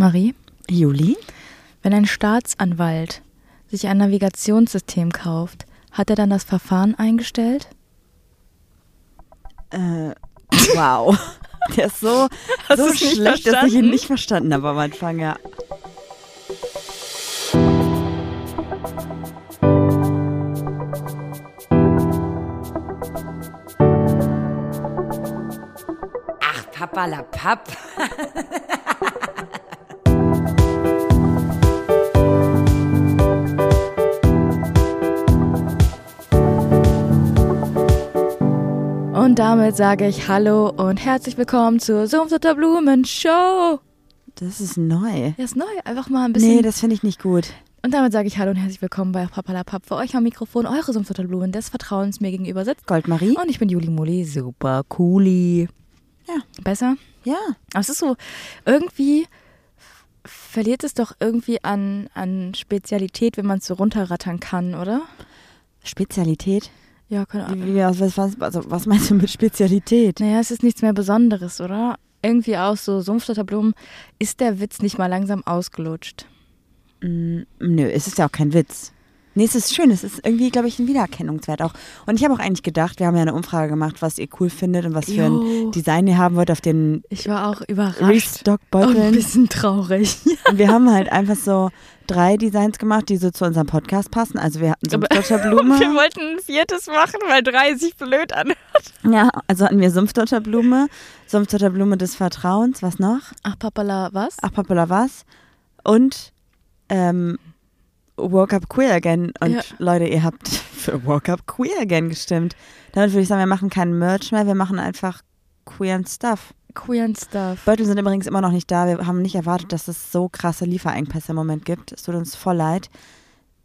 Marie, Juli? wenn ein Staatsanwalt sich ein Navigationssystem kauft, hat er dann das Verfahren eingestellt? Äh, wow. Der ist so, Hast so schlecht, dass ich ihn nicht verstanden habe am Anfang, ja. Ach, Papalapap. Und damit sage ich Hallo und herzlich willkommen zur Sumpfsutter Blumen Show. Das ist neu. Ja, ist neu, einfach mal ein bisschen. Nee, das finde ich nicht gut. und damit sage ich Hallo und herzlich willkommen bei Papalapap. Für euch am Mikrofon eure Sumpfsutter Blumen des Vertrauens mir gegenüber sitzt. Goldmarie? Und ich bin Juli Muli, super cooli. Ja. Besser? Ja. Aber es ist so, irgendwie verliert es doch irgendwie an, an Spezialität, wenn man es so runterrattern kann, oder? Spezialität? Ja, keine Ahnung. Wie, wie, was, was, also, was meinst du mit Spezialität? Naja, es ist nichts mehr Besonderes, oder? Irgendwie auch so Sumpfstotterblumen. Ist der Witz nicht mal langsam ausgelutscht? Mm, nö, es ist ja auch kein Witz. Nee, es ist schön. Es ist irgendwie, glaube ich, ein Wiedererkennungswert auch. Und ich habe auch eigentlich gedacht, wir haben ja eine Umfrage gemacht, was ihr cool findet und was für Jo. ein Design ihr haben wollt auf den Ich war auch überrascht. Und ein Restock-Beuteln. bisschen traurig. Und wir haben halt einfach so drei Designs gemacht, die so zu unserem Podcast passen. Also wir hatten so Aber- Sumpfdotterblume. Wir wollten ein viertes machen, weil drei sich blöd an. ja, also hatten wir Sumpfdotterblume, Sumpfdotterblume des Vertrauens, was noch? Ach, Papala, was? Ach, Papala was? Und ähm, Woke Up Queer Again. Und Ja. Leute, ihr habt für Woke Up Queer Again gestimmt. Damit würde ich sagen, wir machen keinen Merch mehr, wir machen einfach queeren Stuff. Queer and Stuff. Beutel sind übrigens immer noch nicht da. Wir haben nicht erwartet, dass es so krasse Lieferengpässe im Moment gibt. Es tut uns voll leid.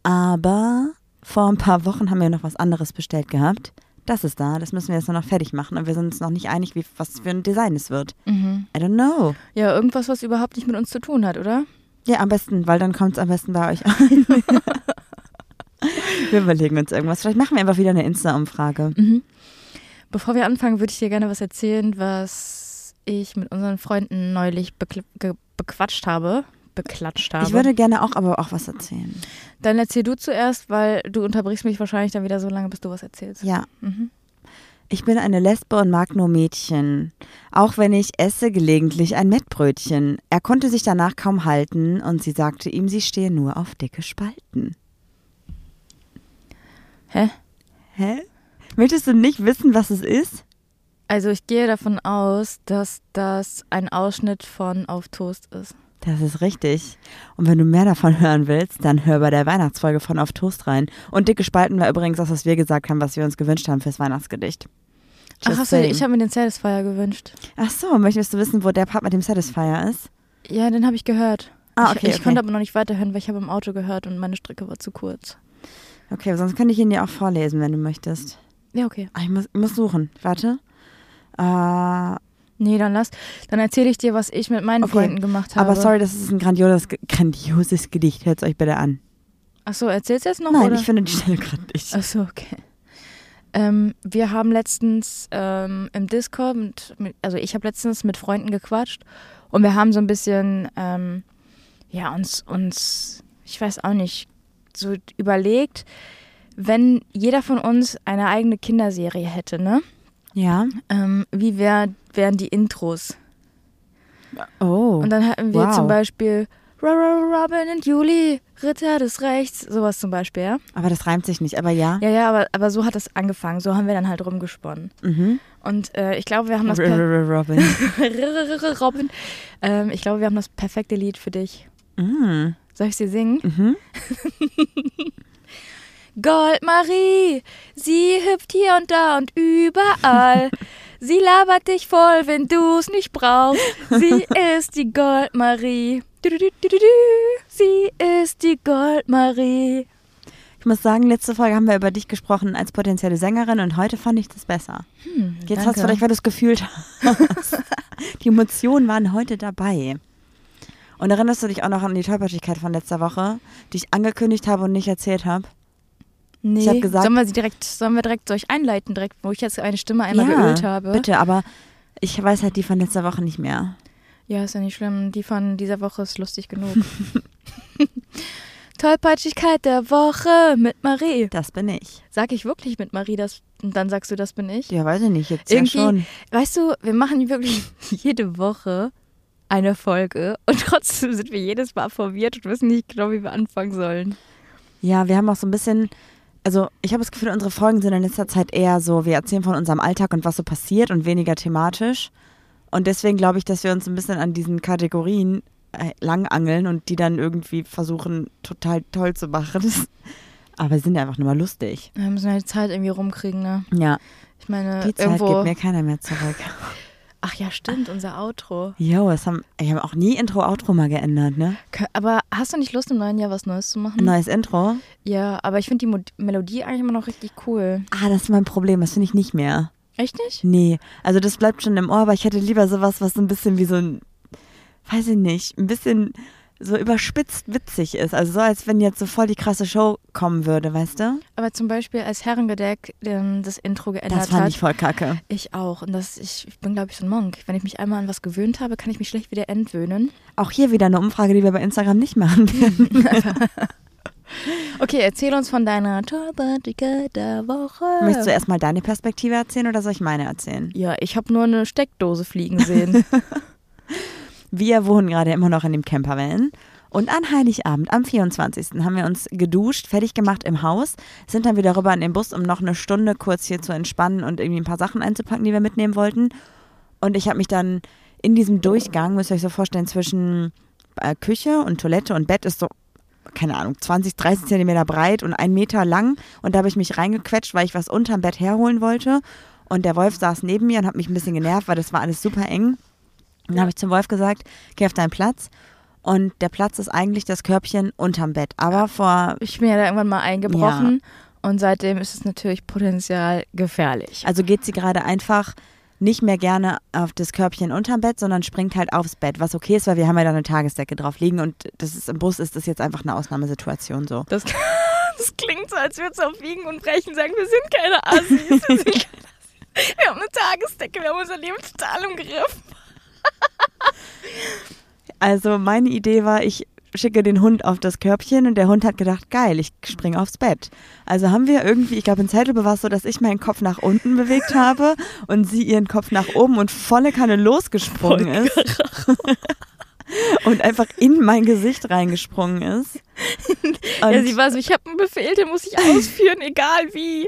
Aber vor ein paar Wochen haben wir noch was anderes bestellt gehabt. Das ist da. Das müssen wir jetzt nur noch fertig machen. Und wir sind uns noch nicht einig, wie, was für ein Design es wird. Mhm. I don't know. Ja, irgendwas, was überhaupt nicht mit uns zu tun hat, oder? Ja, am besten, weil dann kommt es am besten bei euch ein. wir überlegen uns irgendwas. Vielleicht machen wir einfach wieder eine Insta-Umfrage. Mhm. Bevor wir anfangen, würde ich dir gerne was erzählen, was ich mit unseren Freunden neulich bequatscht habe. Beklatscht habe. Ich würde gerne auch aber auch was erzählen. Dann erzähl du zuerst, weil du unterbrichst mich wahrscheinlich dann wieder so lange, bis du was erzählst. Ja. Mhm. Ich bin eine Lesbe und mag nur Mädchen. Auch wenn ich esse gelegentlich ein Mettbrötchen. Er konnte sich danach kaum halten und sie sagte ihm, sie stehe nur auf dicke Spalten. Hä? Hä? Möchtest du nicht wissen, was es ist? Also ich gehe davon aus, dass das ein Ausschnitt von Auf Toast ist. Das ist richtig. Und wenn du mehr davon hören willst, dann hör bei der Weihnachtsfolge von Auf Toast rein. Und dicke Spalten war übrigens das, was wir gesagt haben, was wir uns gewünscht haben fürs Weihnachtsgedicht. Ach, Just hast du, ich habe mir den Satisfier gewünscht. Ach so, möchtest du wissen, wo der Part mit dem Satisfier ist? Ja, den habe ich gehört. Ah, ich, okay, ich okay. konnte aber noch nicht weiterhören, weil ich habe im Auto gehört und meine Strecke war zu kurz. Okay, sonst könnte ich ihn dir auch vorlesen, wenn du möchtest. Ja, okay. Ah, ich muss, ich muss suchen. Warte. Äh, Nee, dann lass. Dann erzähle ich dir, was ich mit meinen Okay. Freunden gemacht habe. aber sorry, das ist ein grandioses, grandioses Gedicht. Hört es euch bitte an. Ach so, erzählst du jetzt noch? Nein, oder? ich finde die Stelle gerade nicht. Ach so, okay. Ähm, wir haben letztens ähm, im Discord, mit, mit, also ich habe letztens mit Freunden gequatscht und wir haben so ein bisschen, ähm, ja, uns, uns, ich weiß auch nicht, so überlegt, wenn jeder von uns eine eigene Kinderserie hätte, ne? Ja. Ähm, wie wär, wären die Intros? Oh. Und dann hatten wir wow. zum Beispiel Ro- Ro- Robin und Julie, Ritter des Rechts, sowas zum Beispiel, ja? aber das reimt sich nicht, aber ja. Ja, ja, aber, aber so hat es angefangen. So haben wir dann halt rumgesponnen. Mhm. Und äh, ich glaube, wir haben das Robin. Robin. Ähm, ich glaube, wir haben das perfekte Lied für dich. Mhm. Soll ich sie singen? Mhm. Goldmarie, sie hüpft hier und da und überall. sie labert dich voll, wenn du's nicht brauchst. Sie ist die Goldmarie. Sie ist die Goldmarie. Ich muss sagen, letzte Folge haben wir über dich gesprochen als potenzielle Sängerin und heute fand ich das besser. Hm, Jetzt hast danke. du vielleicht, weil du es gefühlt hast. die Emotionen waren heute dabei. Und erinnerst du dich auch noch an die Tollpatschigkeit von letzter Woche, die ich angekündigt habe und nicht erzählt habe? Nee. Ich hab gesagt- sollen wir sie direkt, sollen wir direkt euch einleiten, direkt, wo ich jetzt eine Stimme einmal geölt habe? Bitte, aber ich weiß halt die von letzter Woche nicht mehr. Ja, ist ja nicht schlimm. Die von dieser Woche ist lustig genug. Tollpatschigkeit der Woche mit Marie. Das bin ich. Sag ich wirklich mit Marie das und dann sagst du, das bin ich? Ja, weiß ich nicht. Jetzt Irgendwie, ja schon. weißt du, wir machen wirklich jede Woche eine Folge und trotzdem sind wir jedes Mal verwirrt und wissen nicht genau, wie wir anfangen sollen. Ja, wir haben auch so ein bisschen, also ich habe das Gefühl, unsere Folgen sind in letzter Zeit eher so, wir erzählen von unserem Alltag und was so passiert und weniger thematisch. Und deswegen glaube ich, dass wir uns ein bisschen an diesen Kategorien äh, langangeln und die dann irgendwie versuchen, total toll zu machen. Aber sie sind ja einfach nur mal lustig. Wir müssen halt die Zeit irgendwie rumkriegen, ne? Ja, Ich meine, die Zeit irgendwo. gibt mir keiner mehr zurück. Ach ja, stimmt, unser Outro. Jo, es haben, ich habe auch nie Intro-Outro mal geändert, ne? Aber hast du nicht Lust, im neuen Jahr was Neues zu machen? Neues Intro. Ja, aber ich finde die Mo Melodie eigentlich immer noch richtig cool. Ah, das ist mein Problem, das finde ich nicht mehr. Echt nicht? Nee, also das bleibt schon im Ohr, aber ich hätte lieber sowas, was so ein bisschen wie so ein, weiß ich nicht, ein bisschen so überspitzt witzig ist. Also so, als wenn jetzt so voll die krasse Show kommen würde, weißt du? Aber zum Beispiel als Herrengedeck ähm, das Intro geändert Das fand hat. ich voll kacke. Ich auch. Und das, ich, ich bin, glaube ich, so ein Monk. Wenn ich mich einmal an was gewöhnt habe, kann ich mich schlecht wieder entwöhnen. Auch hier wieder eine Umfrage, die wir bei Instagram nicht machen werden. Okay, erzähl uns von deiner Tollpatschigkeit der Woche. Möchtest du erstmal deine Perspektive erzählen oder soll ich meine erzählen? Ja, ich habe nur eine Steckdose fliegen sehen. Wir wohnen gerade immer noch in dem Campervan. Und an Heiligabend, am 24. haben wir uns geduscht, fertig gemacht im Haus, sind dann wieder rüber in den Bus, um noch eine Stunde kurz hier zu entspannen und irgendwie ein paar Sachen einzupacken, die wir mitnehmen wollten. Und ich habe mich dann in diesem Durchgang, müsst ihr euch so vorstellen, zwischen äh, Küche und Toilette und Bett ist so, keine Ahnung, 20, 30 Zentimeter breit und ein Meter lang. Und da habe ich mich reingequetscht, weil ich was unterm Bett herholen wollte. Und der Wolf saß neben mir und hat mich ein bisschen genervt, weil das war alles super eng. Dann habe ich zum Wolf gesagt, geh auf deinen Platz. Und der Platz ist eigentlich das Körbchen unterm Bett. Aber vor, ich bin ja da irgendwann mal eingebrochen. Und seitdem ist es natürlich potenziell gefährlich. also geht sie gerade einfach nicht mehr gerne auf das Körbchen unterm Bett, sondern springt halt aufs Bett, was okay ist, weil wir haben ja da eine Tagesdecke drauf liegen und das ist im Bus ist das jetzt einfach eine Ausnahmesituation so. Das, das klingt so, als würde es auf Biegen und Brechen sagen, wir sind keine Assis. Wir, sind keine Assis. wir haben eine Tagesdecke, wir haben unser Leben total im Griff. Also meine Idee war, ich schicke den Hund auf das Körbchen und der Hund hat gedacht, geil, ich springe aufs Bett. Also haben wir irgendwie, ich glaube in Zeitlupe war es so, dass ich meinen Kopf nach unten bewegt habe und sie ihren Kopf nach oben und volle Kanne losgesprungen ist. und einfach in mein Gesicht reingesprungen ist. Und, Ja, sie war so, ich habe einen Befehl, den muss ich ausführen, egal wie.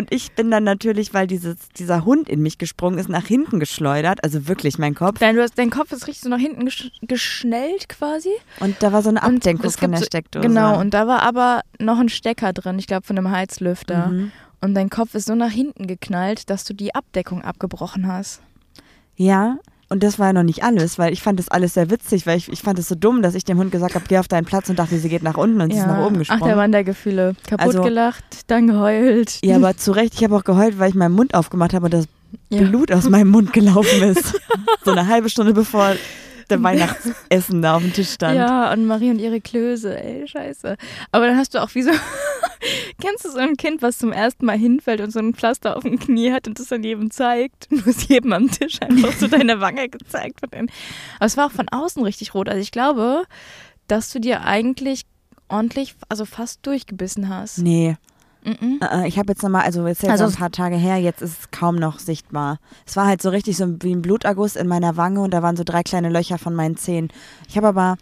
Und ich bin dann natürlich, weil dieses, dieser Hund in mich gesprungen ist, nach hinten geschleudert, also wirklich mein Kopf. Dein, du hast, dein Kopf ist richtig so nach hinten gesch geschnellt quasi. Und da war so eine Abdenkung von der Steckdose. Genau, und da war aber noch ein Stecker drin, ich glaube von einem Heizlüfter. Mhm. Und dein Kopf ist so nach hinten geknallt, dass du die Abdeckung abgebrochen hast. Ja, und das war ja noch nicht alles, weil ich fand das alles sehr witzig, weil ich, ich fand es so dumm, dass ich dem Hund gesagt habe, geh auf deinen Platz und dachte, sie geht nach unten und sie ist nach oben gesprungen. Ach, der Mann der Gefühle. Kaputt Also- gelacht, dann geheult. ja, aber zu Recht, ich habe auch geheult, weil ich meinen Mund aufgemacht habe und das Ja. Blut aus meinem Mund gelaufen ist. so eine halbe Stunde bevor der Weihnachtsessen da auf dem Tisch stand. Ja, und Marie und ihre Klöße, ey, scheiße. Aber dann hast du auch wie so, kennst du so ein Kind, was zum ersten Mal hinfällt und so ein Pflaster auf dem Knie hat und das dann jedem zeigt? Und du hast jedem am Tisch einfach so deine Wange gezeigt. Von. Aber es war auch von außen richtig rot. Also ich glaube, dass du dir eigentlich ordentlich, also fast durchgebissen hast. Nee, Mhm. äh, ich habe jetzt nochmal, also jetzt, jetzt Also ein paar Tage her, jetzt ist es kaum noch sichtbar. Es war halt so richtig so wie ein Bluterguss in meiner Wange und da waren so drei kleine Löcher von meinen Zähnen. Ich habe aber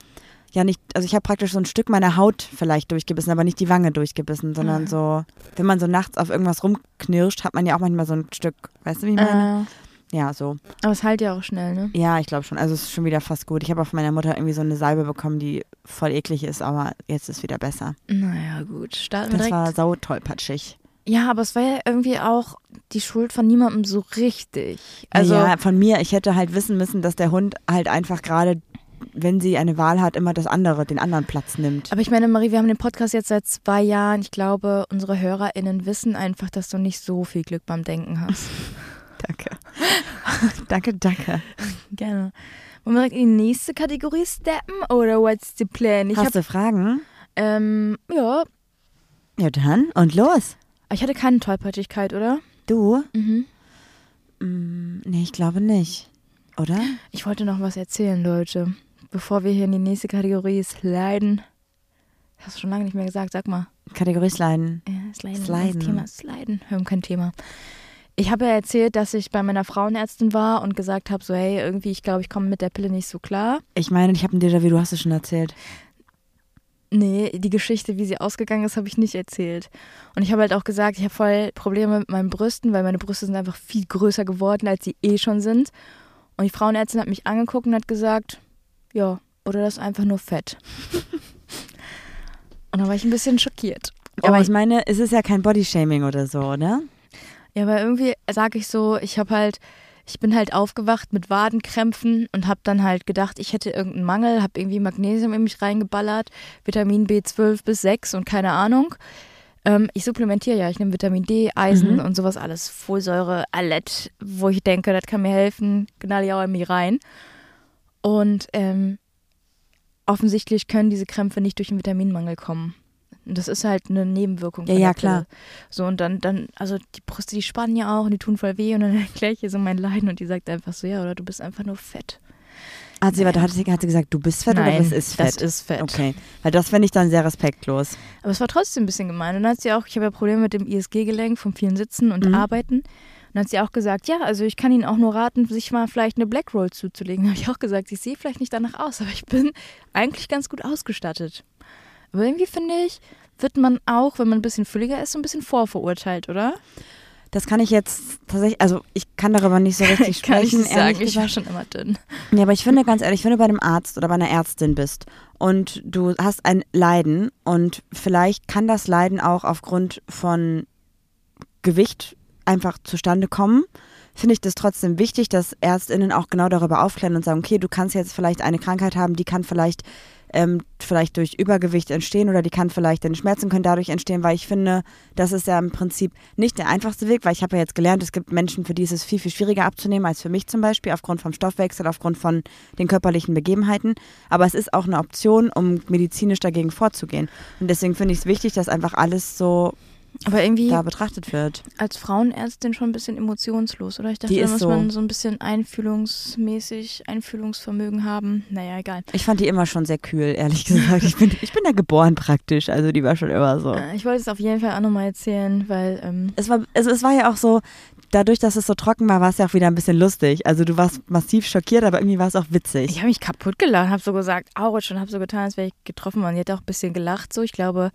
ja nicht, also ich habe praktisch so ein Stück meiner Haut vielleicht durchgebissen, aber nicht die Wange durchgebissen, sondern Ah. so, wenn man so nachts auf irgendwas rumknirscht, hat man ja auch manchmal so ein Stück, weißt du, wie ich meine? Äh, Ja, so. aber es heilt ja auch schnell, ne? Ja, ich glaube schon. Also es ist schon wieder fast gut. Ich habe auch von meiner Mutter irgendwie so eine Salbe bekommen, die voll eklig ist, aber jetzt ist wieder besser. Naja, gut. Starten Das direkt. war sau tollpatschig. Ja, aber es war ja irgendwie auch die Schuld von niemandem so richtig. Also, ja, von mir, ich hätte halt wissen müssen, dass der Hund halt einfach gerade, wenn sie eine Wahl hat, immer das andere, den anderen Platz nimmt. aber ich meine, Marie, wir haben den Podcast jetzt seit zwei Jahren. Ich glaube, unsere HörerInnen wissen einfach, dass du nicht so viel Glück beim Denken hast. Danke. danke, danke. Gerne. Wollen wir direkt in die nächste Kategorie steppen oder what's the plan? Ich Hast hab, du Fragen? ähm, ja, Ja, dann und los. ich hatte keine Tollpatschigkeit, oder? Du? Mhm. Mm, nee, ich glaube nicht. oder? Ich wollte noch was erzählen, Leute. Bevor wir hier in die nächste Kategorie sliden. Hast du schon lange nicht mehr gesagt, sag mal. Kategorie Sliden. Ja, sliden. Sliden. Das Thema sliden. Wir haben kein Thema. Ich habe ja erzählt, dass ich bei meiner Frauenärztin war und gesagt habe, so hey, irgendwie, ich glaube, ich komme mit der Pille nicht so klar. Ich meine, ich habe ein Déjà-vu, du hast es schon erzählt. Nee, die Geschichte, wie sie ausgegangen ist, habe ich nicht erzählt. Und ich habe halt auch gesagt, ich habe voll Probleme mit meinen Brüsten, weil meine Brüste sind einfach viel größer geworden, als sie eh schon sind. Und die Frauenärztin hat mich angeguckt und hat gesagt, ja, oder das ist einfach nur Fett. und dann war ich ein bisschen schockiert. Aber Und- ich meine, es ist ja kein Bodyshaming oder so, oder? Ja, aber irgendwie sage ich so, ich habe halt, ich bin halt aufgewacht mit Wadenkrämpfen und habe dann halt gedacht, ich hätte irgendeinen Mangel, habe irgendwie Magnesium in mich reingeballert, Vitamin B12 bis 6 und keine Ahnung. Ähm, ich supplementiere ja, ich nehme Vitamin D, Eisen Mhm. und sowas alles, Folsäure, Allet, wo ich denke, das kann mir helfen, knall ich auch in mich rein. Und ähm, offensichtlich können diese Krämpfe nicht durch den Vitaminmangel kommen. Und das ist halt eine Nebenwirkung. Ja, ja, der Pille. klar. So, und dann, dann, also die Brüste, die spannen ja auch und die tun voll weh und dann erkläre ich ihr so mein Leiden und die sagt einfach so, ja, oder du bist einfach nur fett. Hat sie, warte, hat sie, hat sie gesagt, du bist fett oder Nein, das ist fett? Das ist fett. Okay, weil das fände ich dann sehr respektlos. Aber es war trotzdem ein bisschen gemein. Und dann hat sie auch, ich habe ja Probleme mit dem ISG-Gelenk vom vielen Sitzen und Mhm. Arbeiten. Und dann hat sie auch gesagt, ja, also ich kann Ihnen auch nur raten, sich mal vielleicht eine Black Roll zuzulegen. Da habe ich auch gesagt, ich sehe vielleicht nicht danach aus, aber ich bin eigentlich ganz gut ausgestattet. Aber irgendwie finde ich, wird man auch, wenn man ein bisschen fülliger ist, so ein bisschen vorverurteilt, oder? Das kann ich jetzt tatsächlich, also ich kann darüber nicht so richtig kann ich sprechen, ehrlich sagen, ich war schon immer dünn. Ja, aber ich finde ganz ehrlich, wenn du bei einem Arzt oder bei einer Ärztin bist und du hast ein Leiden und vielleicht kann das Leiden auch aufgrund von Gewicht einfach zustande kommen, finde ich das trotzdem wichtig, dass ÄrztInnen auch genau darüber aufklären und sagen, okay, du kannst jetzt vielleicht eine Krankheit haben, die kann vielleicht ähm, vielleicht durch Übergewicht entstehen oder die kann vielleicht, deine Schmerzen können dadurch entstehen, weil ich finde, das ist ja im Prinzip nicht der einfachste Weg, weil ich habe ja jetzt gelernt, es gibt Menschen, für die ist es viel, viel schwieriger abzunehmen als für mich zum Beispiel, aufgrund vom Stoffwechsel, aufgrund von den körperlichen Begebenheiten. Aber es ist auch eine Option, um medizinisch dagegen vorzugehen. Und deswegen finde ich es wichtig, dass einfach alles so Aber irgendwie da betrachtet wird. als Frauenärztin schon ein bisschen emotionslos, oder? Ich dachte, da muss so. man so ein bisschen einfühlungsmäßig, Einfühlungsvermögen haben. Naja, egal. Ich fand die immer schon sehr kühl, ehrlich gesagt. Ich bin, ich bin da geboren praktisch, also die war schon immer so. Äh, Ich wollte es auf jeden Fall auch nochmal erzählen, weil ähm, Es war, also es war ja auch so, dadurch, dass es so trocken war, war es ja auch wieder ein bisschen lustig. Also du warst massiv schockiert, aber irgendwie war es auch witzig. ich habe mich kaputt gelacht, habe so gesagt, Aurich, und habe so getan, als wäre ich getroffen worden. Die hat auch ein bisschen gelacht so. Ich glaube,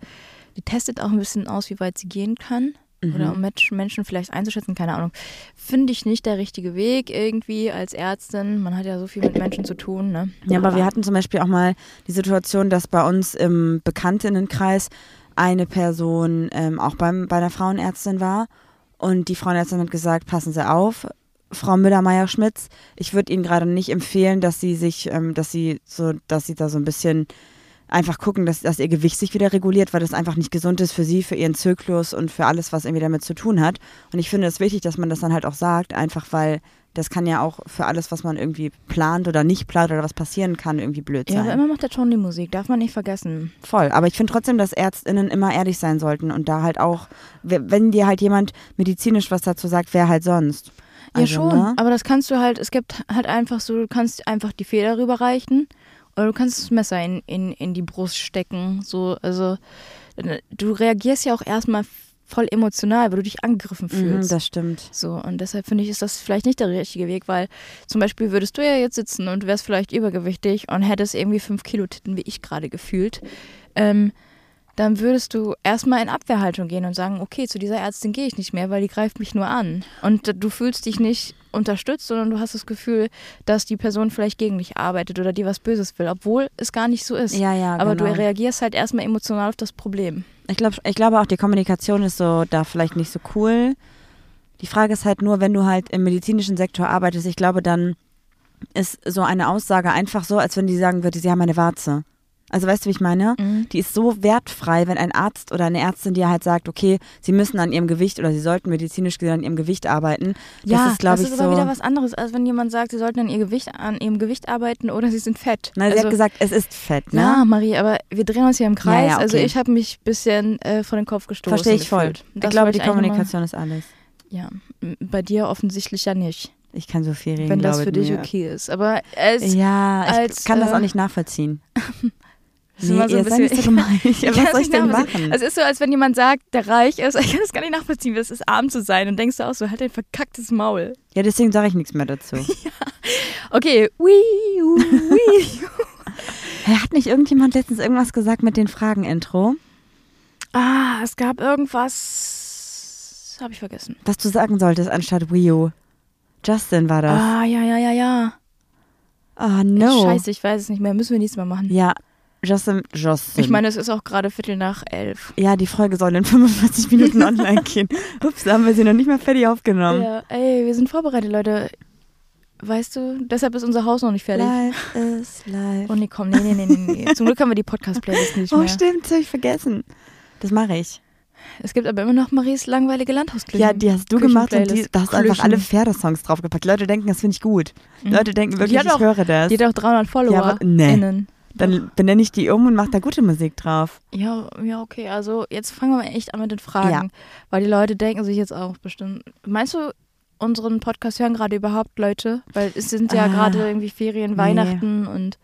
die testet auch ein bisschen aus, wie weit sie gehen kann. Mhm. Oder um Menschen Menschen vielleicht einzuschätzen, keine Ahnung. Finde ich nicht der richtige Weg irgendwie als Ärztin. Man hat ja so viel mit Menschen zu tun, ne? Ja, aber wir hatten zum Beispiel auch mal die Situation, dass bei uns im Bekanntinnenkreis eine Person ähm, auch beim, bei einer Frauenärztin war und die Frauenärztin hat gesagt, passen Sie auf, Frau Müller-Meyer-Schmitz, ich würde Ihnen gerade nicht empfehlen, dass Sie sich, ähm, dass Sie so, dass Sie da so ein bisschen einfach gucken, dass, dass Ihr Gewicht sich wieder reguliert, weil das einfach nicht gesund ist für Sie, für Ihren Zyklus und für alles, was irgendwie damit zu tun hat. Und ich finde es wichtig, dass man das dann halt auch sagt, einfach weil das kann ja auch für alles, was man irgendwie plant oder nicht plant oder was passieren kann, irgendwie blöd Ja, aber sein. immer macht der Ton die Musik, darf man nicht vergessen. Voll. Aber ich finde trotzdem, dass ÄrztInnen immer ehrlich sein sollten und da halt auch, wenn dir halt jemand medizinisch was dazu sagt, wer halt sonst. Ja, Also, schon. ne? Aber das kannst du halt, es gibt halt einfach so, du kannst einfach die Feder rüberreichen oder du kannst das Messer in, in, in die Brust stecken. So, also du reagierst ja auch erstmal voll emotional, weil du dich angegriffen Mhm, fühlst. das stimmt. so, und deshalb finde ich, ist das vielleicht nicht der richtige Weg, weil zum Beispiel würdest du ja jetzt sitzen und wärst vielleicht übergewichtig und hättest irgendwie fünf Kilo Titten, wie ich gerade gefühlt. Ähm, dann würdest du erstmal in Abwehrhaltung gehen und sagen, okay, zu dieser Ärztin gehe ich nicht mehr, weil die greift mich nur an. Und du fühlst dich nicht unterstützt, sondern du hast das Gefühl, dass die Person vielleicht gegen dich arbeitet oder dir was Böses will, obwohl es gar nicht so ist. Ja, ja, Aber genau. du reagierst halt erstmal emotional auf das Problem. Ich glaube ich glaube auch, die Kommunikation ist so da vielleicht nicht so cool. Die Frage ist halt nur, wenn du halt im medizinischen Sektor arbeitest, ich glaube, dann ist so eine Aussage einfach so, als wenn die sagen würde, sie haben eine Warze. Also weißt du, wie ich meine? Mhm. Die ist so wertfrei, wenn ein Arzt oder eine Ärztin dir halt sagt, okay, sie müssen an ihrem Gewicht oder sie sollten medizinisch gesehen an ihrem Gewicht arbeiten. Ja, das ist, glaube das ich, ist aber wieder was anderes, als wenn jemand sagt, sie sollten an, ihr Gewicht, an ihrem Gewicht arbeiten oder sie sind fett. Nein, sie also, hat gesagt, es ist fett, ne? Ja, Marie, aber wir drehen uns hier im Kreis. Ja, ja, Also okay. ich habe mich ein bisschen äh, vor den Kopf gestoßen. Verstehe ich voll. Ich Das glaube, die noch mal- Kommunikation ist alles. Ja, bei dir offensichtlich ja nicht. Ich kann so viel reden, wenn das für dich mir. okay ist. Aber es Ja, ich als, kann das äh, auch nicht nachvollziehen. ist immer so ein seid nicht bisschen- so gemein. Ich kann Was soll ich denn machen? Es ist so, als wenn jemand sagt, der reich ist. Ich kann das gar nicht nachvollziehen, wie es ist, arm zu sein. Und denkst du auch so, halt dein verkacktes Maul. ja, deswegen sage ich nichts mehr dazu. Okay, wii, wii. Hey, Hat nicht irgendjemand letztens irgendwas gesagt mit den Fragen-Intro? ah, es gab irgendwas, habe ich vergessen. Was du sagen solltest anstatt Wii U. Justin war das. Ah, ja, ja, ja, ja. Oh no. Scheiße, ich weiß es nicht mehr. Müssen wir nächstes Mal machen. Ja, Justin, Justin. Ich meine, es ist auch gerade Viertel nach elf. Ja, die Folge soll in 45 Minuten online gehen. Ups, da haben wir sie noch nicht mal fertig aufgenommen. Ja, ey, wir sind vorbereitet, Leute. Weißt du, deshalb ist unser Haus noch nicht fertig. Life is life. Oh nee, komm, nee, nee, nee, nee. nee. Zum Glück haben wir die Podcast-Playlist nicht oh, mehr. stimmt, das habe ich vergessen. Das mache ich. Es gibt aber immer noch Maries langweilige Landhausküchen. Ja, die hast du gemacht und die, da hast du einfach alle. Pferdesongs draufgepackt. Leute denken, das finde ich gut. Mhm. Leute denken wirklich, ich auch- höre das. Die hat auch 300 Follower. Ja, aber- nee. Innen. Dann benenne ich die um und mache da gute Musik drauf. Ja, ja, okay. Also jetzt fangen wir mal echt an mit den Fragen. Ja. Weil die Leute denken sich jetzt auch bestimmt. Meinst du, unseren Podcast hören gerade überhaupt Leute? Weil es sind ja Ah, gerade irgendwie Ferien, nee. Weihnachten und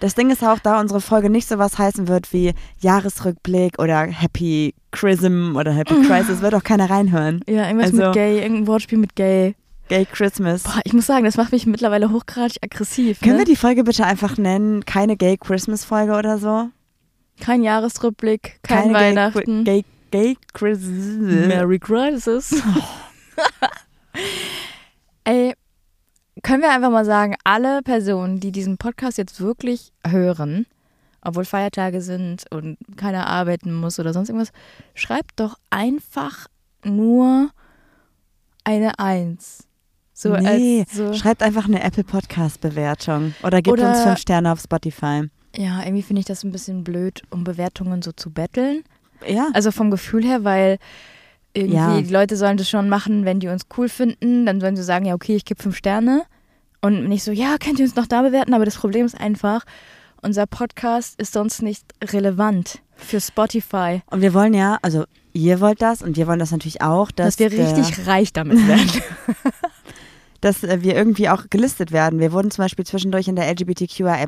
Das Ding ist auch, da unsere Folge nicht so was heißen wird wie Jahresrückblick oder Happy Chrism oder Happy Crisis, wird auch keiner reinhören. ja, irgendwas Also- mit Gay, irgendein Wortspiel mit Gay. Gay Christmas. Boah, ich muss sagen, das macht mich mittlerweile hochgradig aggressiv. Können ne? wir die Folge bitte einfach nennen? Keine Gay Christmas Folge oder so? Kein Jahresrückblick, kein Keine Weihnachten. Gay, Gay, Gay Christmas. Merry Crisis. Ey, können wir einfach mal sagen, alle Personen, die diesen Podcast jetzt wirklich hören, obwohl Feiertage sind und keiner arbeiten muss oder sonst irgendwas, schreibt doch einfach nur eine Eins. So nee, als so, schreibt einfach eine Apple Podcast Bewertung oder gebt Oder- uns fünf Sterne auf Spotify. ja, irgendwie finde ich das ein bisschen blöd, um Bewertungen so zu betteln. Ja. Also vom Gefühl her, weil irgendwie Ja. die Leute sollen das schon machen, wenn die uns cool finden, dann sollen sie sagen, ja, okay, ich gebe fünf Sterne. Und nicht so, ja, könnt ihr uns noch da bewerten? Aber das Problem ist einfach, unser Podcast ist sonst nicht relevant für Spotify. Und wir wollen ja, also ihr wollt das und wir wollen das natürlich auch, dass, Dass wir richtig reich damit werden. dass äh, wir irgendwie auch gelistet werden. Wir wurden zum Beispiel zwischendurch in der LGBTQIA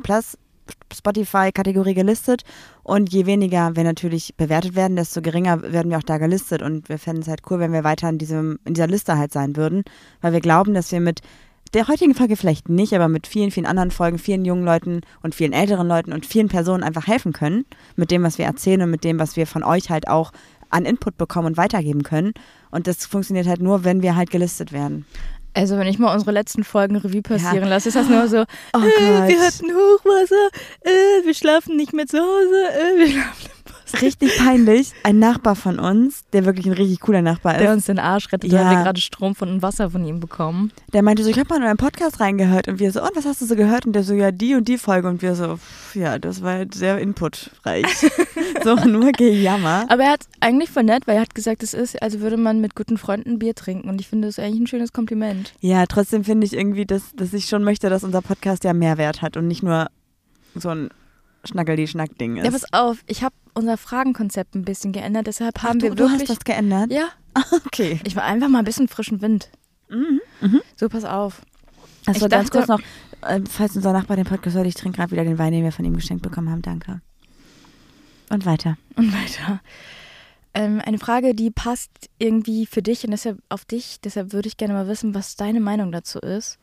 Spotify-Kategorie gelistet und je weniger wir natürlich bewertet werden, desto geringer werden wir auch da gelistet und wir fänden es halt cool, wenn wir weiter in, diesem, in dieser Liste halt sein würden, weil wir glauben, dass wir mit der heutigen Folge vielleicht nicht, aber mit vielen, vielen anderen Folgen, vielen jungen Leuten und vielen älteren Leuten und vielen Personen einfach helfen können, mit dem, was wir erzählen und mit dem, was wir von euch halt auch an Input bekommen und weitergeben können. Und das funktioniert halt nur, wenn wir halt gelistet werden. Also wenn ich mal unsere letzten Folgen Revue passieren lasse, ist das nur so, Oh äh, wir hatten Hochwasser, äh, wir schlafen nicht mehr zu Hause, äh, wir schlafen. Richtig peinlich. Ein Nachbar von uns, der wirklich ein richtig cooler Nachbar Der ist, uns den Arsch rettet, Ja. weil wir gerade Strom von Wasser von ihm bekommen. der meinte so, ich habe mal in euren Podcast reingehört und wir so, und was hast du so gehört? Und der so, ja, die und die Folge und wir so, pff, ja, das war halt sehr inputreich. so, nur Gejammer. Aber er hat eigentlich voll nett, weil er hat gesagt, es ist, als würde man mit guten Freunden Bier trinken. Und ich finde das eigentlich ein schönes Kompliment. Ja, trotzdem finde ich irgendwie, dass, dass ich schon möchte, dass unser Podcast ja Mehrwert hat und nicht nur so ein Schnackeldi-Schnack-Ding ist. Ja, pass auf, ich habe unser Fragenkonzept ein bisschen geändert, deshalb Ach, haben du, wir du wirklich. hast das geändert? ja, Okay. ich war einfach mal ein bisschen frischen Wind. Mhm. Mhm. So, pass auf. Ich ganz kurz noch, äh, falls unser Nachbar den Podcast hört, ich trinke gerade wieder den Wein, den wir von ihm geschenkt bekommen haben. Danke. Und weiter. Und weiter. Ähm, eine Frage, die passt irgendwie für dich und deshalb auf dich. Deshalb würde ich gerne mal wissen, was deine Meinung dazu ist.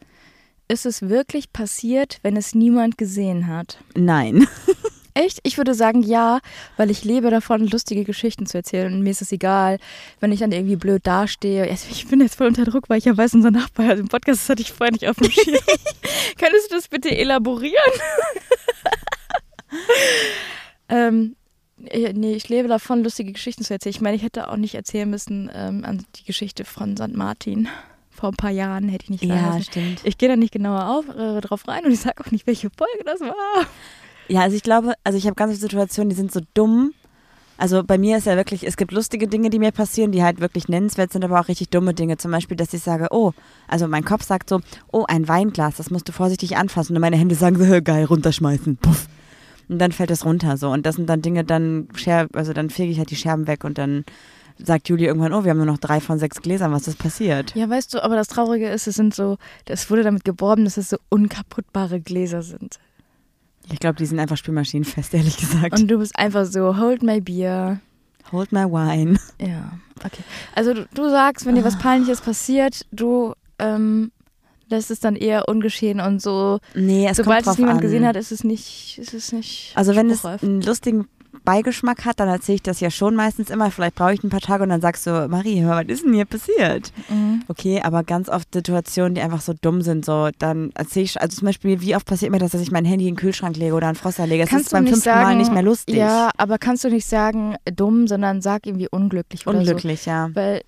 Ist es wirklich passiert, wenn es niemand gesehen hat? Nein. Echt? Ich würde sagen ja, weil ich lebe davon, lustige Geschichten zu erzählen. Und mir ist es egal, wenn ich dann irgendwie blöd dastehe. Ich bin jetzt voll unter Druck, weil ich ja weiß, unser Nachbar hat im Podcast, das hatte ich vorher nicht auf dem Schirm. Könntest du das bitte elaborieren? ähm, äh, nee, ich lebe davon, lustige Geschichten zu erzählen. Ich meine, ich hätte auch nicht erzählen müssen ähm, an die Geschichte von St. Martin. Vor ein paar Jahren hätte ich nicht sagen Ja, müssen. stimmt. Ich gehe da nicht genauer auf, äh, drauf rein und ich sage auch nicht, welche Folge das war. Ja, also ich glaube, also ich habe ganz viele Situationen, die sind so dumm. Also bei mir ist ja wirklich, es gibt lustige Dinge, die mir passieren, die halt wirklich nennenswert sind, aber auch richtig dumme Dinge. Zum Beispiel, dass ich sage, oh, also mein Kopf sagt so, oh, ein Weinglas, das musst du vorsichtig anfassen. Und meine Hände sagen so, "Hö, geil, runterschmeißen. Puff. Und dann fällt es runter so. Und das sind dann Dinge, dann scher also dann fege ich halt die Scherben weg und dann sagt Julie irgendwann, oh, wir haben nur noch drei von sechs Gläsern, was ist passiert? Ja, weißt du, aber das Traurige ist, es sind so, es wurde damit geworben, dass es so unkaputtbare Gläser sind. Ich glaube, die sind einfach spülmaschinenfest, ehrlich gesagt. Und du bist einfach so, hold my beer. Hold my wine. Ja, okay. Also du, du sagst, wenn dir was Peinliches passiert, du ähm, lässt es dann eher ungeschehen und so. Nee, es Sobald kommt drauf es niemand an. gesehen hat, ist es nicht, ist es nicht. Also wenn es einen lustigen Beigeschmack hat, dann erzähle ich das ja schon meistens immer. Vielleicht brauche ich ein paar Tage und dann sagst du, Marie, hör, was ist denn hier passiert? Mhm. Okay, aber ganz oft Situationen, die einfach so dumm sind, so dann erzähle ich, also zum Beispiel, wie oft passiert mir das, dass ich mein Handy in den Kühlschrank lege oder einen Froster lege? Es Kannst ist du beim fünften sagen, Mal nicht mehr lustig. Ja, aber kannst du nicht sagen dumm, sondern sag irgendwie unglücklich oder Unglücklich, ja. so. Weil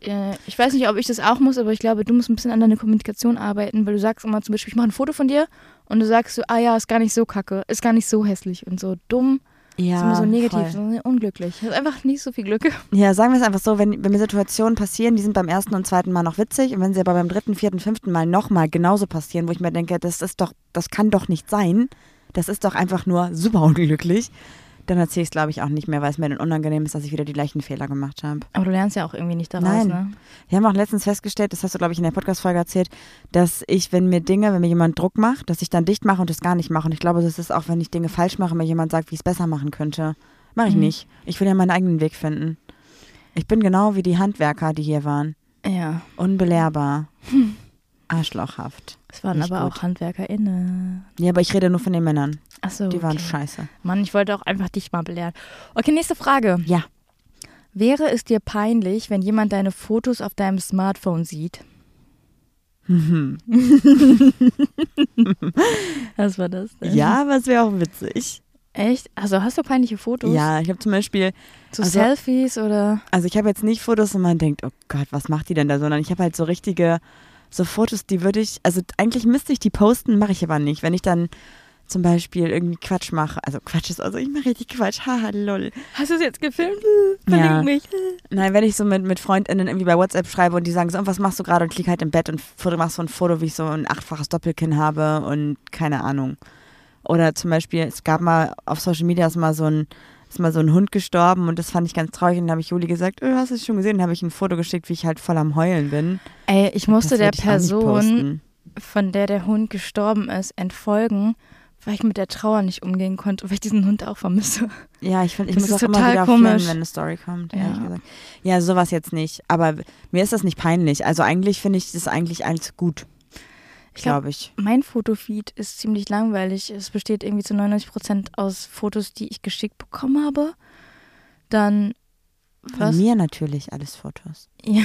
äh, ich weiß nicht, ob ich das auch muss, aber ich glaube, du musst ein bisschen an deiner Kommunikation arbeiten, weil du sagst immer zum Beispiel, ich mache ein Foto von dir und du sagst so, ah ja, ist gar nicht so kacke, ist gar nicht so hässlich und so dumm, Ja, ist immer so negativ, voll. so unglücklich. Das ist einfach nicht so viel Glück. Ja, sagen wir es einfach so, wenn, wenn mir Situationen passieren, die sind beim ersten und zweiten Mal noch witzig und wenn sie aber beim dritten, vierten, fünften Mal nochmal genauso passieren, wo ich mir denke, das ist doch, das kann doch nicht sein, das ist doch einfach nur super unglücklich, dann erzähle ich es, glaube ich, auch nicht mehr, weil es mir dann unangenehm ist, dass ich wieder die gleichen Fehler gemacht habe. Aber du lernst ja auch irgendwie nicht daraus, Nein. ne? Wir haben auch letztens festgestellt, das hast du, glaube ich, in der Podcast-Folge erzählt, dass ich, wenn mir Dinge, wenn mir jemand Druck macht, dass ich dann dicht mache und das gar nicht mache. Und ich glaube, das ist auch, wenn ich Dinge falsch mache, mir jemand sagt, wie ich es besser machen könnte. Mache ich Mhm. nicht. Ich will ja meinen eigenen Weg finden. Ich bin genau wie die Handwerker, die hier waren. Ja. Unbelehrbar. Arschlochhaft. Es waren Nicht aber gut. auch HandwerkerInnen. Ja, aber ich rede nur von den Männern. Achso. Die waren okay. scheiße. Mann, ich wollte auch einfach dich mal belehren. Okay, nächste Frage. Ja. Wäre es dir peinlich, wenn jemand deine Fotos auf deinem Smartphone sieht? Was war das denn? Ja, aber es wäre auch witzig. Echt? Also hast du peinliche Fotos? Ja, ich habe zum Beispiel, So also- Selfies oder? also ich habe jetzt nicht Fotos, wo man denkt, oh Gott, was macht die denn da, sondern ich habe halt so richtige, so Fotos, die würde ich, also eigentlich müsste ich die posten, mache ich aber nicht. Wenn ich dann zum Beispiel irgendwie Quatsch mache, also Quatsch ist, also ich mache richtig Quatsch, haha, lol. Hast du es jetzt gefilmt? Ja. Verlink mich. Nein, wenn ich so mit, mit FreundInnen irgendwie bei WhatsApp schreibe und die sagen so, was machst du gerade und ich lieg halt im Bett und foto, mach so ein Foto, wie ich so ein achtfaches Doppelkinn habe und keine Ahnung. Oder zum Beispiel, es gab mal auf Social Media ist mal so ein, ist mal so ein Hund gestorben und das fand ich ganz traurig und dann habe ich Juli gesagt, oh, hast du es schon gesehen? Dann habe ich ein Foto geschickt, wie ich halt voll am Heulen bin. Ey, ich musste der ich Person, von der der Hund gestorben ist, entfolgen, weil ich mit der Trauer nicht umgehen konnte, weil ich diesen Hund auch vermisse. Ja, ich finde, ich Das muss ist auch immer total wieder komisch. flennen, wenn eine Story kommt, Ja. Ja, sowas jetzt nicht. Aber mir ist das nicht peinlich. Also eigentlich finde ich das eigentlich alles gut, Ich glaub, glaube ich. Mein Fotofeed ist ziemlich langweilig. Es besteht irgendwie zu 99 Prozent aus Fotos, die ich geschickt bekommen habe. Dann Von was? mir natürlich alles Fotos. Ja.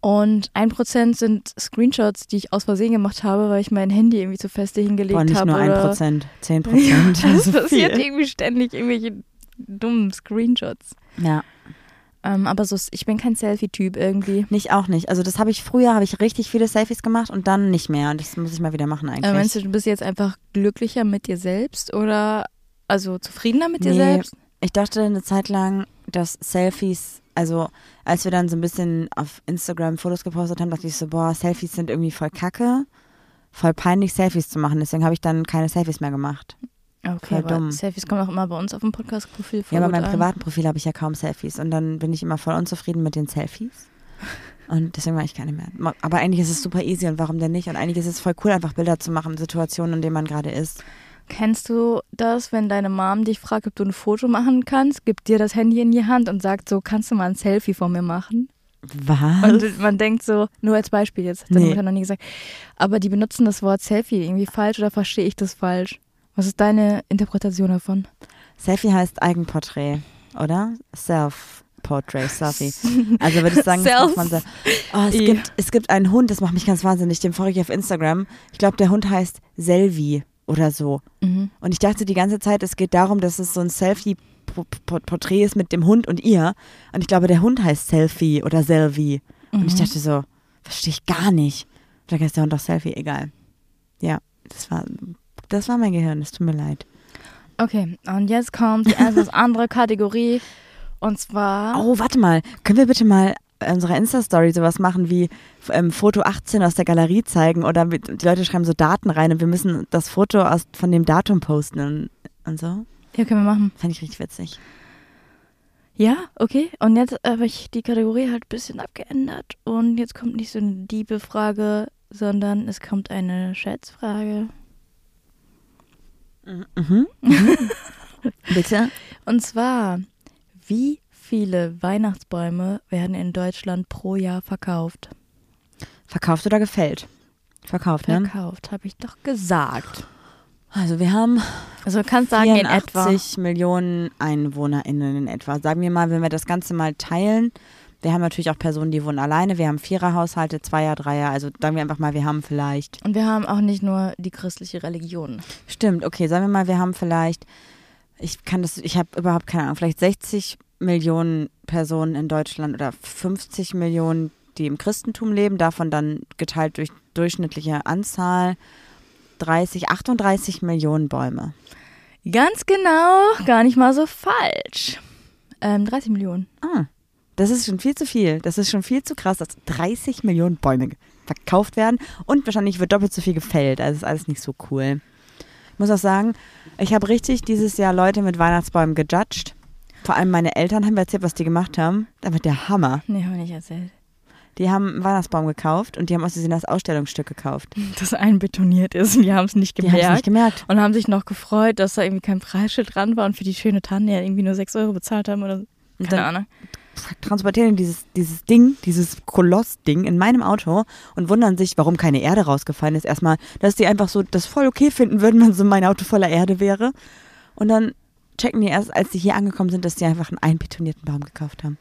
Und ein Prozent sind Screenshots, die ich aus Versehen gemacht habe, weil ich mein Handy irgendwie zu feste hingelegt Boah, nicht habe. nur ein Prozent, zehn Prozent. Das also passiert viel. irgendwie ständig, irgendwelche dummen Screenshots. Ja, Ähm, aber so, ich bin kein Selfie-Typ irgendwie. nicht auch nicht. Also das habe ich früher, habe ich richtig viele Selfies gemacht und dann nicht mehr. Und das muss ich mal wieder machen eigentlich. Äh, meinst du, du bist jetzt einfach glücklicher mit dir selbst oder also zufriedener mit dir Nee. selbst? Ich dachte eine Zeit lang, dass Selfies, also als wir dann so ein bisschen auf Instagram Fotos gepostet haben, dachte ich so, boah, Selfies sind irgendwie voll kacke, voll peinlich Selfies zu machen. Deswegen habe ich dann keine Selfies mehr gemacht. Okay, Voll aber dumm. Selfies kommen auch immer bei uns auf dem Podcast-Profil vor. Ja, aber beim privaten Profil habe ich ja kaum Selfies und dann bin ich immer voll unzufrieden mit den Selfies. Und deswegen mache ich keine mehr. Aber eigentlich ist es super easy und warum denn nicht? Und eigentlich ist es voll cool, einfach Bilder zu machen, Situationen, in denen man gerade ist. Kennst du das, wenn deine Mom dich fragt, ob du ein Foto machen kannst, gibt dir das Handy in die Hand und sagt so, kannst du mal ein Selfie von mir machen? Was? Und man denkt so, nur als Beispiel jetzt, hat deine Nee. Mutter noch nie gesagt, aber die benutzen das Wort Selfie irgendwie falsch oder verstehe ich das falsch? Was ist deine Interpretation davon? Selfie heißt Eigenporträt, oder? Self-Portrait, Selfie. Also würde ich sagen, das Self. man so. Oh, es, gibt, es gibt einen Hund, das macht mich ganz wahnsinnig, den folge ich auf Instagram. Ich glaube, der Hund heißt Selvi oder so. Mhm. Und ich dachte die ganze Zeit, es geht darum, dass es so ein Selfie-Porträt ist mit dem Hund und ihr. Und ich glaube, der Hund heißt Selfie oder Selvi. Und ich Mhm. dachte so, verstehe ich gar nicht. Vielleicht heißt der Hund auch Selfie, egal. Ja, das war, das war mein Gehirn, es tut mir leid. Okay, und jetzt kommt die etwas andere Kategorie. Und zwar. Oh, warte mal. Können wir bitte mal unserer Insta-Story sowas machen wie ähm, Foto 18 aus der Galerie zeigen oder die Leute schreiben so Daten rein und wir müssen das Foto aus, von dem Datum posten und, und so? Ja, können wir machen. Fand ich richtig witzig. Ja, okay. Und jetzt habe ich die Kategorie halt ein bisschen abgeändert. Und jetzt kommt nicht so eine diebe Frage, sondern es kommt eine Schätzfrage. Mhm. mhm. Bitte? Und zwar, wie viele Weihnachtsbäume werden in Deutschland pro Jahr verkauft? Verkauft oder gefällt? Verkauft, ne? Verkauft, habe ich doch gesagt. Also wir haben Also kannst sagen in etwa. 84 Millionen EinwohnerInnen in etwa. Sagen wir mal, wenn wir das Ganze mal teilen, wir haben natürlich auch Personen, die wohnen alleine. Wir haben Viererhaushalte, Zweier, Dreier. Also sagen wir einfach mal, wir haben vielleicht. Und wir haben auch nicht nur die christliche Religion. Stimmt, okay, sagen wir mal, wir haben vielleicht, ich kann das, ich habe überhaupt keine Ahnung, vielleicht 60 Millionen Personen in Deutschland oder 50 Millionen, die im Christentum leben, davon dann geteilt durch durchschnittliche Anzahl 30, 38 Millionen Bäume. Ganz genau, gar nicht mal so falsch. Ähm, 30 Millionen. Ah, das ist schon viel zu viel. Das ist schon viel zu krass, dass 30 Millionen Bäume verkauft werden und wahrscheinlich wird doppelt so viel gefällt. Also ist alles nicht so cool. Ich muss auch sagen, ich habe richtig dieses Jahr Leute mit Weihnachtsbäumen gejudged. Vor allem meine Eltern haben mir erzählt, was die gemacht haben. Das war der Hammer. Nee, habe ich nicht erzählt. Die haben einen Weihnachtsbaum gekauft und die haben aus Versehen das Ausstellungsstück gekauft. Das einbetoniert ist und die haben es nicht Die haben es gemerkt. nicht gemerkt. und haben sich noch gefreut, dass da irgendwie kein Preisschild dran war und für die schöne Tanne ja irgendwie nur 6 Euro bezahlt haben oder so. Keine dann Ahnung. transportieren dieses, dieses Ding, dieses Koloss-Ding in meinem Auto und wundern sich, warum keine Erde rausgefallen ist. Erstmal, dass die einfach so das voll okay finden würden, wenn so mein Auto voller Erde wäre. Und dann checken die erst, als die hier angekommen sind, dass die einfach einen einbetonierten Baum gekauft haben.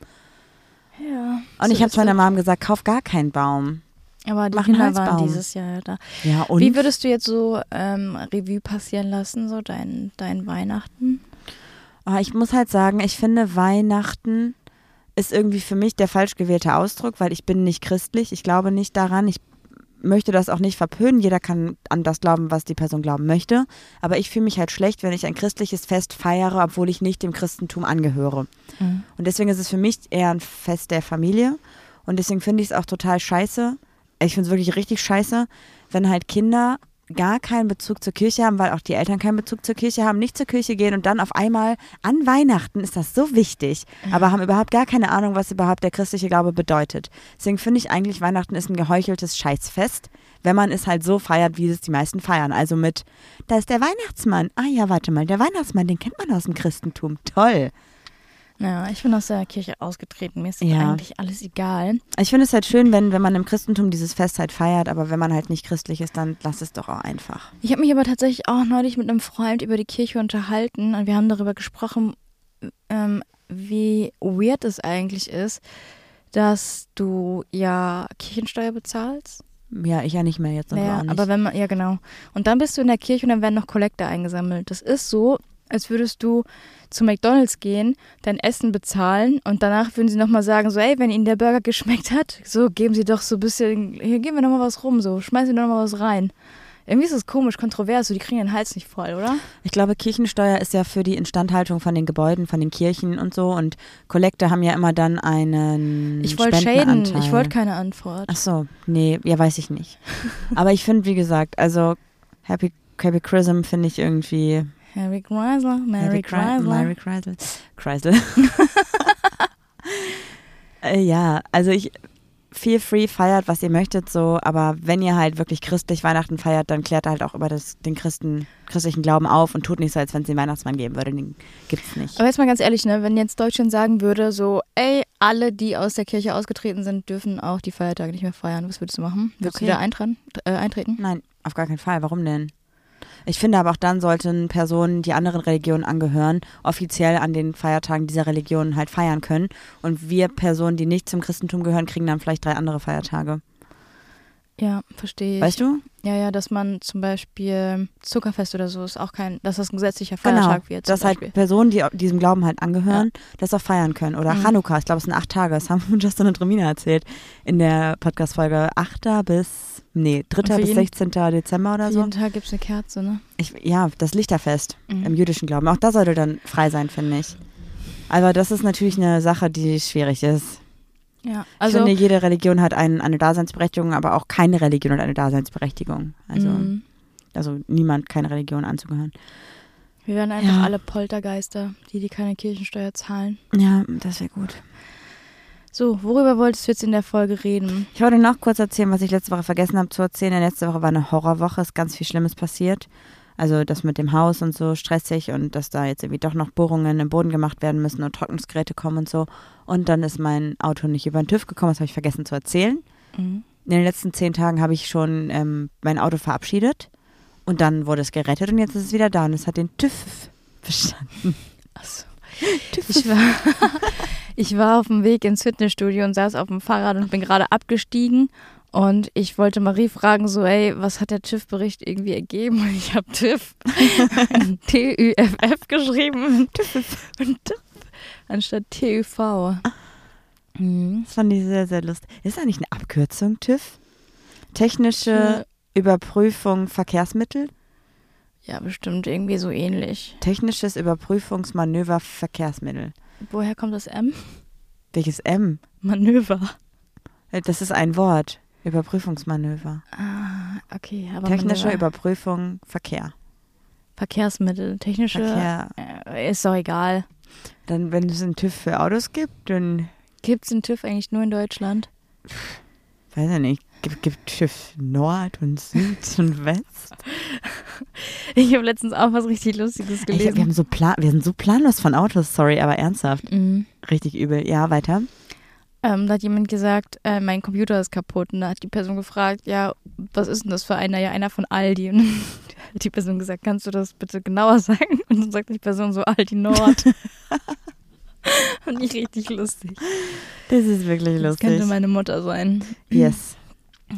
Ja. Und so ich habe zu meiner. Mom gesagt, kauf gar keinen Baum. Aber die mach Kinder waren dieses Jahr ja da. Ja, und? Wie würdest du jetzt so ähm, Revue passieren lassen, so dein, dein Weihnachten? Aber ich muss halt sagen, ich finde, Weihnachten ist irgendwie für mich der falsch gewählte Ausdruck, weil ich bin nicht christlich. Ich glaube nicht daran. Ich möchte das auch nicht verpönen. Jeder kann an das glauben, was die Person glauben möchte. Aber ich fühle mich halt schlecht, wenn ich ein christliches Fest feiere, obwohl ich nicht dem Christentum angehöre. Mhm. Und deswegen ist es für mich eher ein Fest der Familie. Und deswegen finde ich es auch total scheiße. Ich finde es wirklich richtig scheiße, wenn halt Kinder gar keinen Bezug zur Kirche haben, weil auch die Eltern keinen Bezug zur Kirche haben, nicht zur Kirche gehen und dann auf einmal an Weihnachten ist das so wichtig, aber haben überhaupt gar keine Ahnung, was überhaupt der christliche Glaube bedeutet. Deswegen finde ich eigentlich, Weihnachten ist ein geheucheltes Scheißfest, wenn man es halt so feiert, wie es die meisten feiern. Also mit, da ist der Weihnachtsmann. Ah ja, warte mal, der Weihnachtsmann, den kennt man aus dem Christentum. Toll. Ja, ich bin aus der Kirche ausgetreten. Mir ist Ja. eigentlich alles egal. Ich finde es halt schön, wenn, wenn man im Christentum dieses Fest halt feiert, aber wenn man halt nicht christlich ist, dann lass es doch auch einfach. Ich habe mich aber tatsächlich auch neulich mit einem Freund über die Kirche unterhalten und wir haben darüber gesprochen, ähm, wie weird es eigentlich ist, dass du ja Kirchensteuer bezahlst. Ja, ich ja nicht mehr jetzt, nicht. aber wenn man, ja genau. Und dann bist du in der Kirche und dann werden noch Kollekte eingesammelt. Das ist so, als würdest du zu McDonalds gehen, dein Essen bezahlen und danach würden sie nochmal sagen, so, ey, wenn Ihnen der Burger geschmeckt hat, so geben Sie doch so ein bisschen, hier geben wir nochmal was rum, so, schmeißen Sie nochmal was rein. Irgendwie ist das komisch, kontrovers, so, die kriegen den Hals nicht voll, oder? ich glaube, Kirchensteuer ist ja für die Instandhaltung von den Gebäuden, von den Kirchen und so. Und Kollekte haben ja immer dann einen Ich wollte shaden, ich wollte keine Antwort. Ach so, nee, ja, weiß ich nicht. aber ich finde, wie gesagt, also Happy, Happy Chrism finde ich irgendwie. Harry Chrysler, Mary Chrysler. Mary Chrysler. Chrysler. äh, ja, also ich. Feel free, feiert, was ihr möchtet, so, aber wenn ihr halt wirklich christlich Weihnachten feiert, dann klärt halt auch über das, den Christen, christlichen Glauben auf und tut nicht so, als wenn es den Weihnachtsmann geben würde. Den gibt's nicht. Aber jetzt mal ganz ehrlich, ne, wenn jetzt Deutschland sagen würde, so, ey, alle, die aus der Kirche ausgetreten sind, dürfen auch die Feiertage nicht mehr feiern. Was würdest du machen? Würdest Okay. du da eintreten, äh, eintreten? Nein, auf gar keinen Fall. Warum denn? Ich finde aber auch dann sollten Personen, die anderen Religionen angehören, offiziell an den Feiertagen dieser Religion halt feiern können. Und wir Personen, die nicht zum Christentum gehören, kriegen dann vielleicht drei andere Feiertage. Ja, verstehe ich. Weißt du? Ja, ja, dass man zum Beispiel Zuckerfest oder so ist auch kein, dass das ein gesetzlicher Genau. Feiertag wird. zum Dass halt Beispiel. Personen, die diesem Glauben halt angehören, das auch feiern können. Oder Mhm. Chanukka, ich glaube, es sind acht Tage. Das haben Justin und Romina erzählt in der Podcast-Folge 8. bis, nee, 3. Und für bis jeden- 16. Dezember oder so. Jeden Tag gibt es eine Kerze, ne? Ich, ja, das Lichterfest Mhm. im jüdischen Glauben. Auch das sollte dann frei sein, finde ich. Aber das ist natürlich eine Sache, die schwierig ist. Ja, ich also. finde, jede Religion hat ein, eine Daseinsberechtigung, aber auch keine Religion hat eine Daseinsberechtigung. Also, Mhm. also niemand, keine Religion anzugehören. Wir werden einfach Ja. alle Poltergeister, die die keine Kirchensteuer zahlen. Ja, das wäre gut. So, worüber wolltest du jetzt in der Folge reden? Ich wollte noch kurz erzählen, was ich letzte Woche vergessen habe zu erzählen. Denn letzte Woche war eine Horrorwoche, ist ganz viel Schlimmes passiert. Also das mit dem Haus und so stressig und dass da jetzt irgendwie doch noch Bohrungen im Boden gemacht werden müssen und Trocknungsgeräte kommen und so. Und dann ist mein Auto nicht über den TÜV gekommen, das habe ich vergessen zu erzählen. Mhm. In den letzten zehn Tagen habe ich schon ähm, mein Auto verabschiedet und dann wurde es gerettet und jetzt ist es wieder da und es hat den TÜV bestanden. Achso. Ich war, ich war auf dem Weg ins Fitnessstudio und saß auf dem Fahrrad und bin gerade abgestiegen. Und ich wollte Marie fragen, so, ey, was hat der TÜV-Bericht irgendwie ergeben? Und ich habe TÜV, T-Ü-F-F geschrieben TÜV und TÜV anstatt T-Ü-V. Mhm. Das fand ich sehr, sehr lustig. Ist da nicht eine Abkürzung, TÜV? Technische Überprüfung Verkehrsmittel? Ja, bestimmt irgendwie so ähnlich. Technisches Überprüfungsmanöver Verkehrsmittel. Woher kommt das M? Welches M? Manöver. Äh, Das ist ein Wort. Überprüfungsmanöver. Ah, okay. Aber Technische Manöver. Überprüfung Verkehr. Verkehrsmittel. Technische. Verkehr. Äh, ist doch egal. Dann, wenn es einen TÜV für Autos gibt, dann, Gibt es den TÜV eigentlich nur in Deutschland? weiß ich nicht, gibt, gibt TÜV Nord und Süd und West. Ich habe letztens auch was richtig Lustiges Ich, wir, gelesen. haben so plan, wir sind so planlos von Autos, sorry, aber ernsthaft. Mhm. Richtig übel. Ja, weiter. Ähm, da hat jemand gesagt, äh, mein Computer ist kaputt. Und da hat die Person gefragt, ja, was ist denn das für einer? Ja, einer von Aldi. Und dann hat die Person gesagt, kannst du das bitte genauer sagen? Und dann sagt die Person so, Aldi Nord. Fand ich richtig lustig. Das ist wirklich Das lustig. könnte meine Mutter sein. Yes.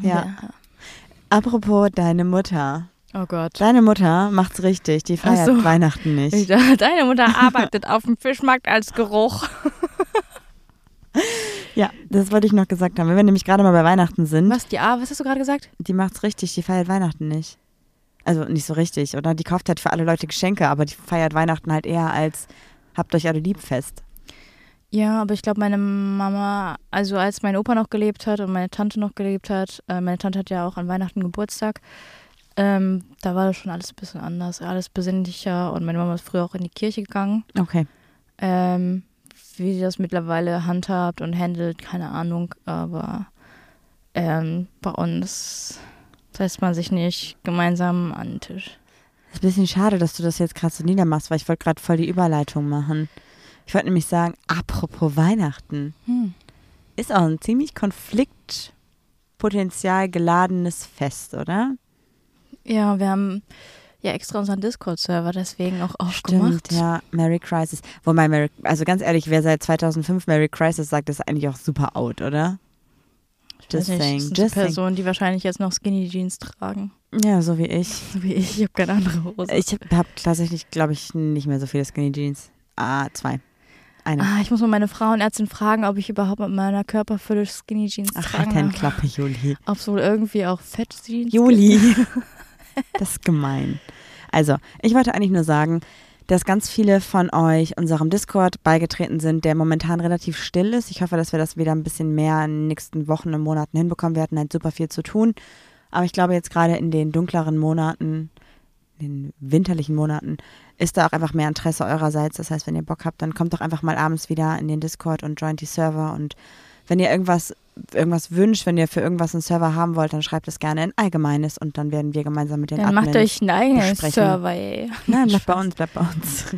Ja. Apropos deine Mutter. Oh Gott. Deine Mutter macht's richtig. Die feiert so. Weihnachten Ich nicht. dachte, Deine Mutter arbeitet auf dem Fischmarkt als Geruch. Ja, das wollte ich noch gesagt haben. Wenn wir nämlich gerade mal bei Weihnachten sind, Was, die A, was hast du gerade gesagt? die macht's richtig. Die feiert Weihnachten nicht. Also nicht so richtig. Oder die kauft halt für alle Leute Geschenke, aber die feiert Weihnachten halt eher als habt euch alle lieb fest. Ja, aber ich glaube, meine Mama, also als mein Opa noch gelebt hat und meine Tante noch gelebt hat, äh, meine Tante hat ja auch an Weihnachten Geburtstag, ähm, da war das schon alles ein bisschen anders, alles besinnlicher und meine Mama ist früher auch in die Kirche gegangen. Okay. Ähm, wie sie das mittlerweile handhabt und handelt, keine Ahnung, aber ähm, bei uns setzt man sich nicht gemeinsam an den Tisch. ist ein bisschen schade, dass du das jetzt gerade so niedermachst, weil ich wollte gerade voll die Überleitung machen. Ich wollte nämlich sagen, apropos Weihnachten, Hm. ist auch ein ziemlich konfliktpotenzial geladenes Fest, oder? Ja, wir haben ja extra unseren Discord-Server deswegen auch aufgemacht. Stimmt, ja, Merry Crisis. Wobei, Merry, also ganz ehrlich, wer seit 2005 Merry Crisis sagt, ist eigentlich auch super out, oder? Ich Just nicht, saying, das sind. Personen, die wahrscheinlich jetzt noch Skinny Jeans tragen. Ja, so wie ich. So wie ich. Ich habe keine andere Hose. Ich habe tatsächlich, glaube ich, nicht mehr so viele Skinny Jeans. Ah, zwei. Eine. ah, ich muss mal meine Frauenärztin fragen, ob ich überhaupt mit meiner Körperfülle Skinny Jeans Ach, tragen halt deine darf. Klappe, Juli. Ob es wohl irgendwie auch Fett Jeans Juli. das ist gemein. Also, ich wollte eigentlich nur sagen, dass ganz viele von euch unserem Discord beigetreten sind, der momentan relativ still ist. Ich hoffe, dass wir das wieder ein bisschen mehr in den nächsten Wochen und Monaten hinbekommen. Wir hatten halt super viel zu tun. Aber ich glaube, jetzt gerade in den dunkleren Monaten, in den winterlichen Monaten, ist da auch einfach mehr Interesse eurerseits. Das heißt, wenn ihr Bock habt, dann kommt doch einfach mal abends wieder in den Discord und joint die Server. Und wenn ihr irgendwas, irgendwas wünscht, wenn ihr für irgendwas einen Server haben wollt, dann schreibt es gerne in Allgemeines und dann werden wir gemeinsam mit den Dann macht Admins euch einen eigenen. Server, ey. Nein, bleibt bei uns, bleibt bei uns.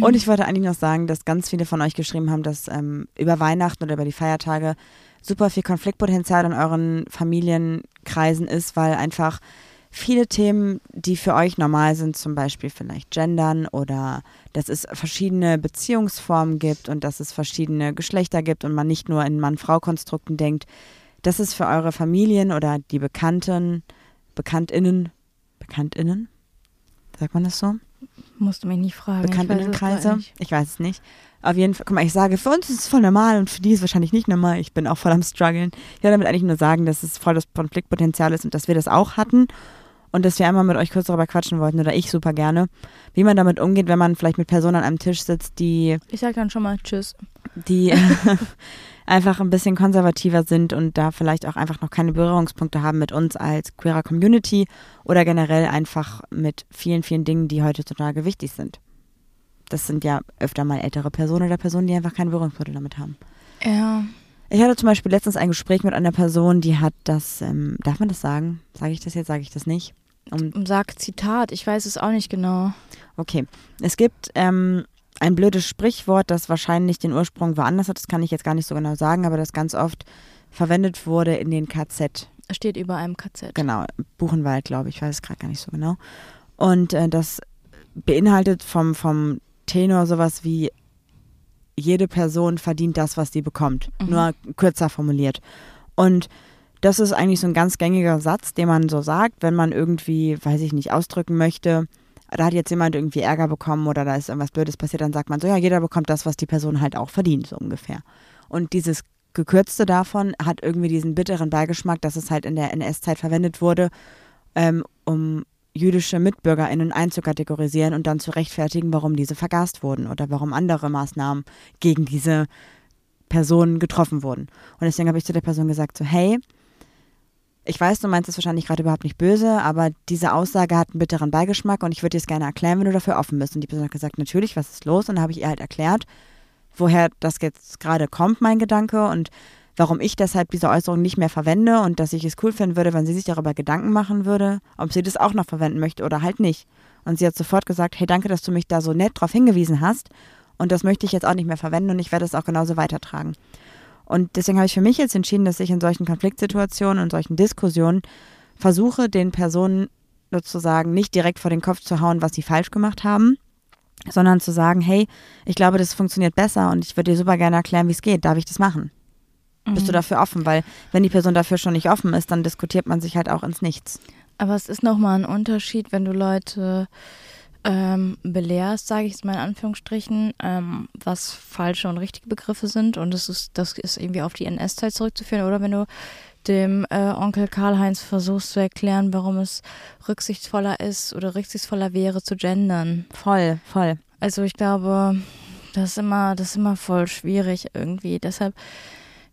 Und ich wollte eigentlich noch sagen, dass ganz viele von euch geschrieben haben, dass ähm, über Weihnachten oder über die Feiertage super viel Konfliktpotenzial in euren Familienkreisen ist, weil einfach viele Themen, die für euch normal sind, zum Beispiel vielleicht Gendern oder dass es verschiedene Beziehungsformen gibt und dass es verschiedene Geschlechter gibt und man nicht nur in Mann-Frau-Konstrukten denkt, das ist für eure Familien oder die Bekannten, Bekanntinnen, Bekanntinnen, sagt man das so? Musst du mich nicht fragen. ich Bekanntinnenkreise. nicht. Ich weiß es nicht. Auf jeden Fall, guck mal, ich sage, für uns ist es voll normal und für die ist es wahrscheinlich nicht normal. Ich bin auch voll am struggeln. Ich will damit eigentlich nur sagen, dass es voll das Konfliktpotenzial ist und dass wir das auch hatten und dass wir einmal mit euch kurz darüber quatschen wollten oder ich super gerne, wie man damit umgeht, wenn man vielleicht mit Personen an einem Tisch sitzt, die Ich sag dann schon mal Tschüss. die einfach ein bisschen konservativer sind und da vielleicht auch einfach noch keine Berührungspunkte haben mit uns als queerer Community oder generell einfach mit vielen, vielen Dingen, die heutzutage wichtig sind. Das sind ja öfter mal ältere Personen oder Personen, die einfach keine Berührungspunkte damit haben. Ja. Ich hatte zum Beispiel letztens ein Gespräch mit einer Person, die hat das, ähm, darf man das sagen? Sage ich das jetzt, sage ich das nicht? Um, Sag Zitat, ich weiß es auch nicht genau. Okay. Es gibt ähm, ein blödes Sprichwort, das wahrscheinlich den Ursprung woanders hat. Das kann ich jetzt gar nicht so genau sagen, aber das ganz oft verwendet wurde in den KZ. Es steht über einem KZ. Genau, Buchenwald, glaube ich. Ich weiß es gerade gar nicht so genau. Und äh, das beinhaltet vom, vom Tenor sowas wie jede Person verdient das, was sie bekommt. Mhm. Nur kürzer formuliert. Und das ist eigentlich so ein ganz gängiger Satz, den man so sagt, wenn man irgendwie, weiß ich nicht, ausdrücken möchte, da hat jetzt jemand irgendwie Ärger bekommen oder da ist irgendwas Blödes passiert, dann sagt man so, ja, jeder bekommt das, was die Person halt auch verdient, so ungefähr. Und dieses Gekürzte davon hat irgendwie diesen bitteren Beigeschmack, dass es halt in der NS-Zeit verwendet wurde, ähm, um jüdische MitbürgerInnen einzukategorisieren und dann zu rechtfertigen, warum diese vergast wurden oder warum andere Maßnahmen gegen diese Personen getroffen wurden. Und deswegen habe ich zu der Person gesagt, so, hey, ich weiß, du meinst es wahrscheinlich gerade überhaupt nicht böse, aber diese Aussage hat einen bitteren Beigeschmack und ich würde dir es gerne erklären, wenn du dafür offen bist. Und die Person hat gesagt, natürlich, was ist los? Und dann habe ich ihr halt erklärt, woher das jetzt gerade kommt, mein Gedanke und warum ich deshalb diese Äußerung nicht mehr verwende und dass ich es cool finden würde, wenn sie sich darüber Gedanken machen würde, ob sie das auch noch verwenden möchte oder halt nicht. Und sie hat sofort gesagt, hey, danke, dass du mich da so nett drauf hingewiesen hast und das möchte ich jetzt auch nicht mehr verwenden und ich werde es auch genauso weitertragen. Und deswegen habe ich für mich jetzt entschieden, dass ich in solchen Konfliktsituationen und solchen Diskussionen versuche, den Personen sozusagen nicht direkt vor den Kopf zu hauen, was sie falsch gemacht haben, sondern zu sagen, hey, ich glaube, das funktioniert besser und ich würde dir super gerne erklären, wie es geht. Darf ich das machen? Bist du dafür offen? Weil wenn die Person dafür schon nicht offen ist, dann diskutiert man sich halt auch ins Nichts. Aber es ist nochmal ein Unterschied, wenn du Leute ähm, belehrst, sage ich es mal in Anführungsstrichen, ähm, was falsche und richtige Begriffe sind. Und das ist, das ist irgendwie auf die NS-Zeit zurückzuführen. Oder wenn du dem äh, Onkel Karl-Heinz versuchst zu erklären, warum es rücksichtsvoller ist oder rücksichtsvoller wäre zu gendern. Voll, voll. Also ich glaube, das ist immer, das ist immer voll schwierig irgendwie. Deshalb,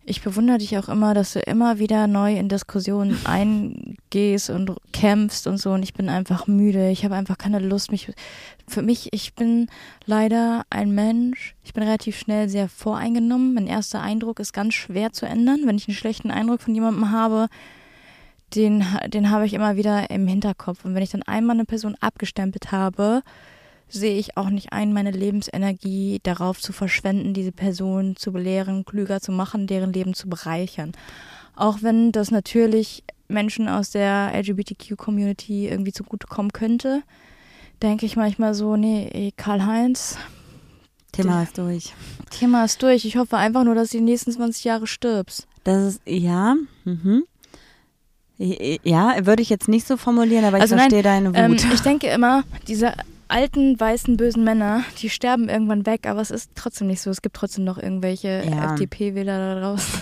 ich bewundere dich auch immer, dass du immer wieder neu in Diskussionen eingehst und kämpfst und so. Und ich bin einfach müde. Ich habe einfach keine Lust, mich. Für mich, ich bin leider ein Mensch. Ich bin relativ schnell sehr voreingenommen. Mein erster Eindruck ist ganz schwer zu ändern. Wenn ich einen schlechten Eindruck von jemandem habe, den, den habe ich immer wieder im Hinterkopf. Und wenn ich dann einmal eine Person abgestempelt habe, sehe ich auch nicht ein, meine Lebensenergie darauf zu verschwenden, diese Person zu belehren, klüger zu machen, deren Leben zu bereichern. Auch wenn das natürlich Menschen aus der LGBTQ-Community irgendwie zugutekommen könnte, denke ich manchmal so, nee, Karl-Heinz, Thema ist durch. Thema ist durch. Ich hoffe einfach nur, dass du die nächsten 20 Jahre stirbst. Das ist, ja, mhm. Ja, würde ich jetzt nicht so formulieren, aber ich Also nein, verstehe deine Wut. Ähm, ich denke immer, diese alten, weißen, bösen Männer, die sterben irgendwann weg, aber es ist trotzdem nicht so. Es gibt trotzdem noch irgendwelche Ja. FDP-Wähler da draußen.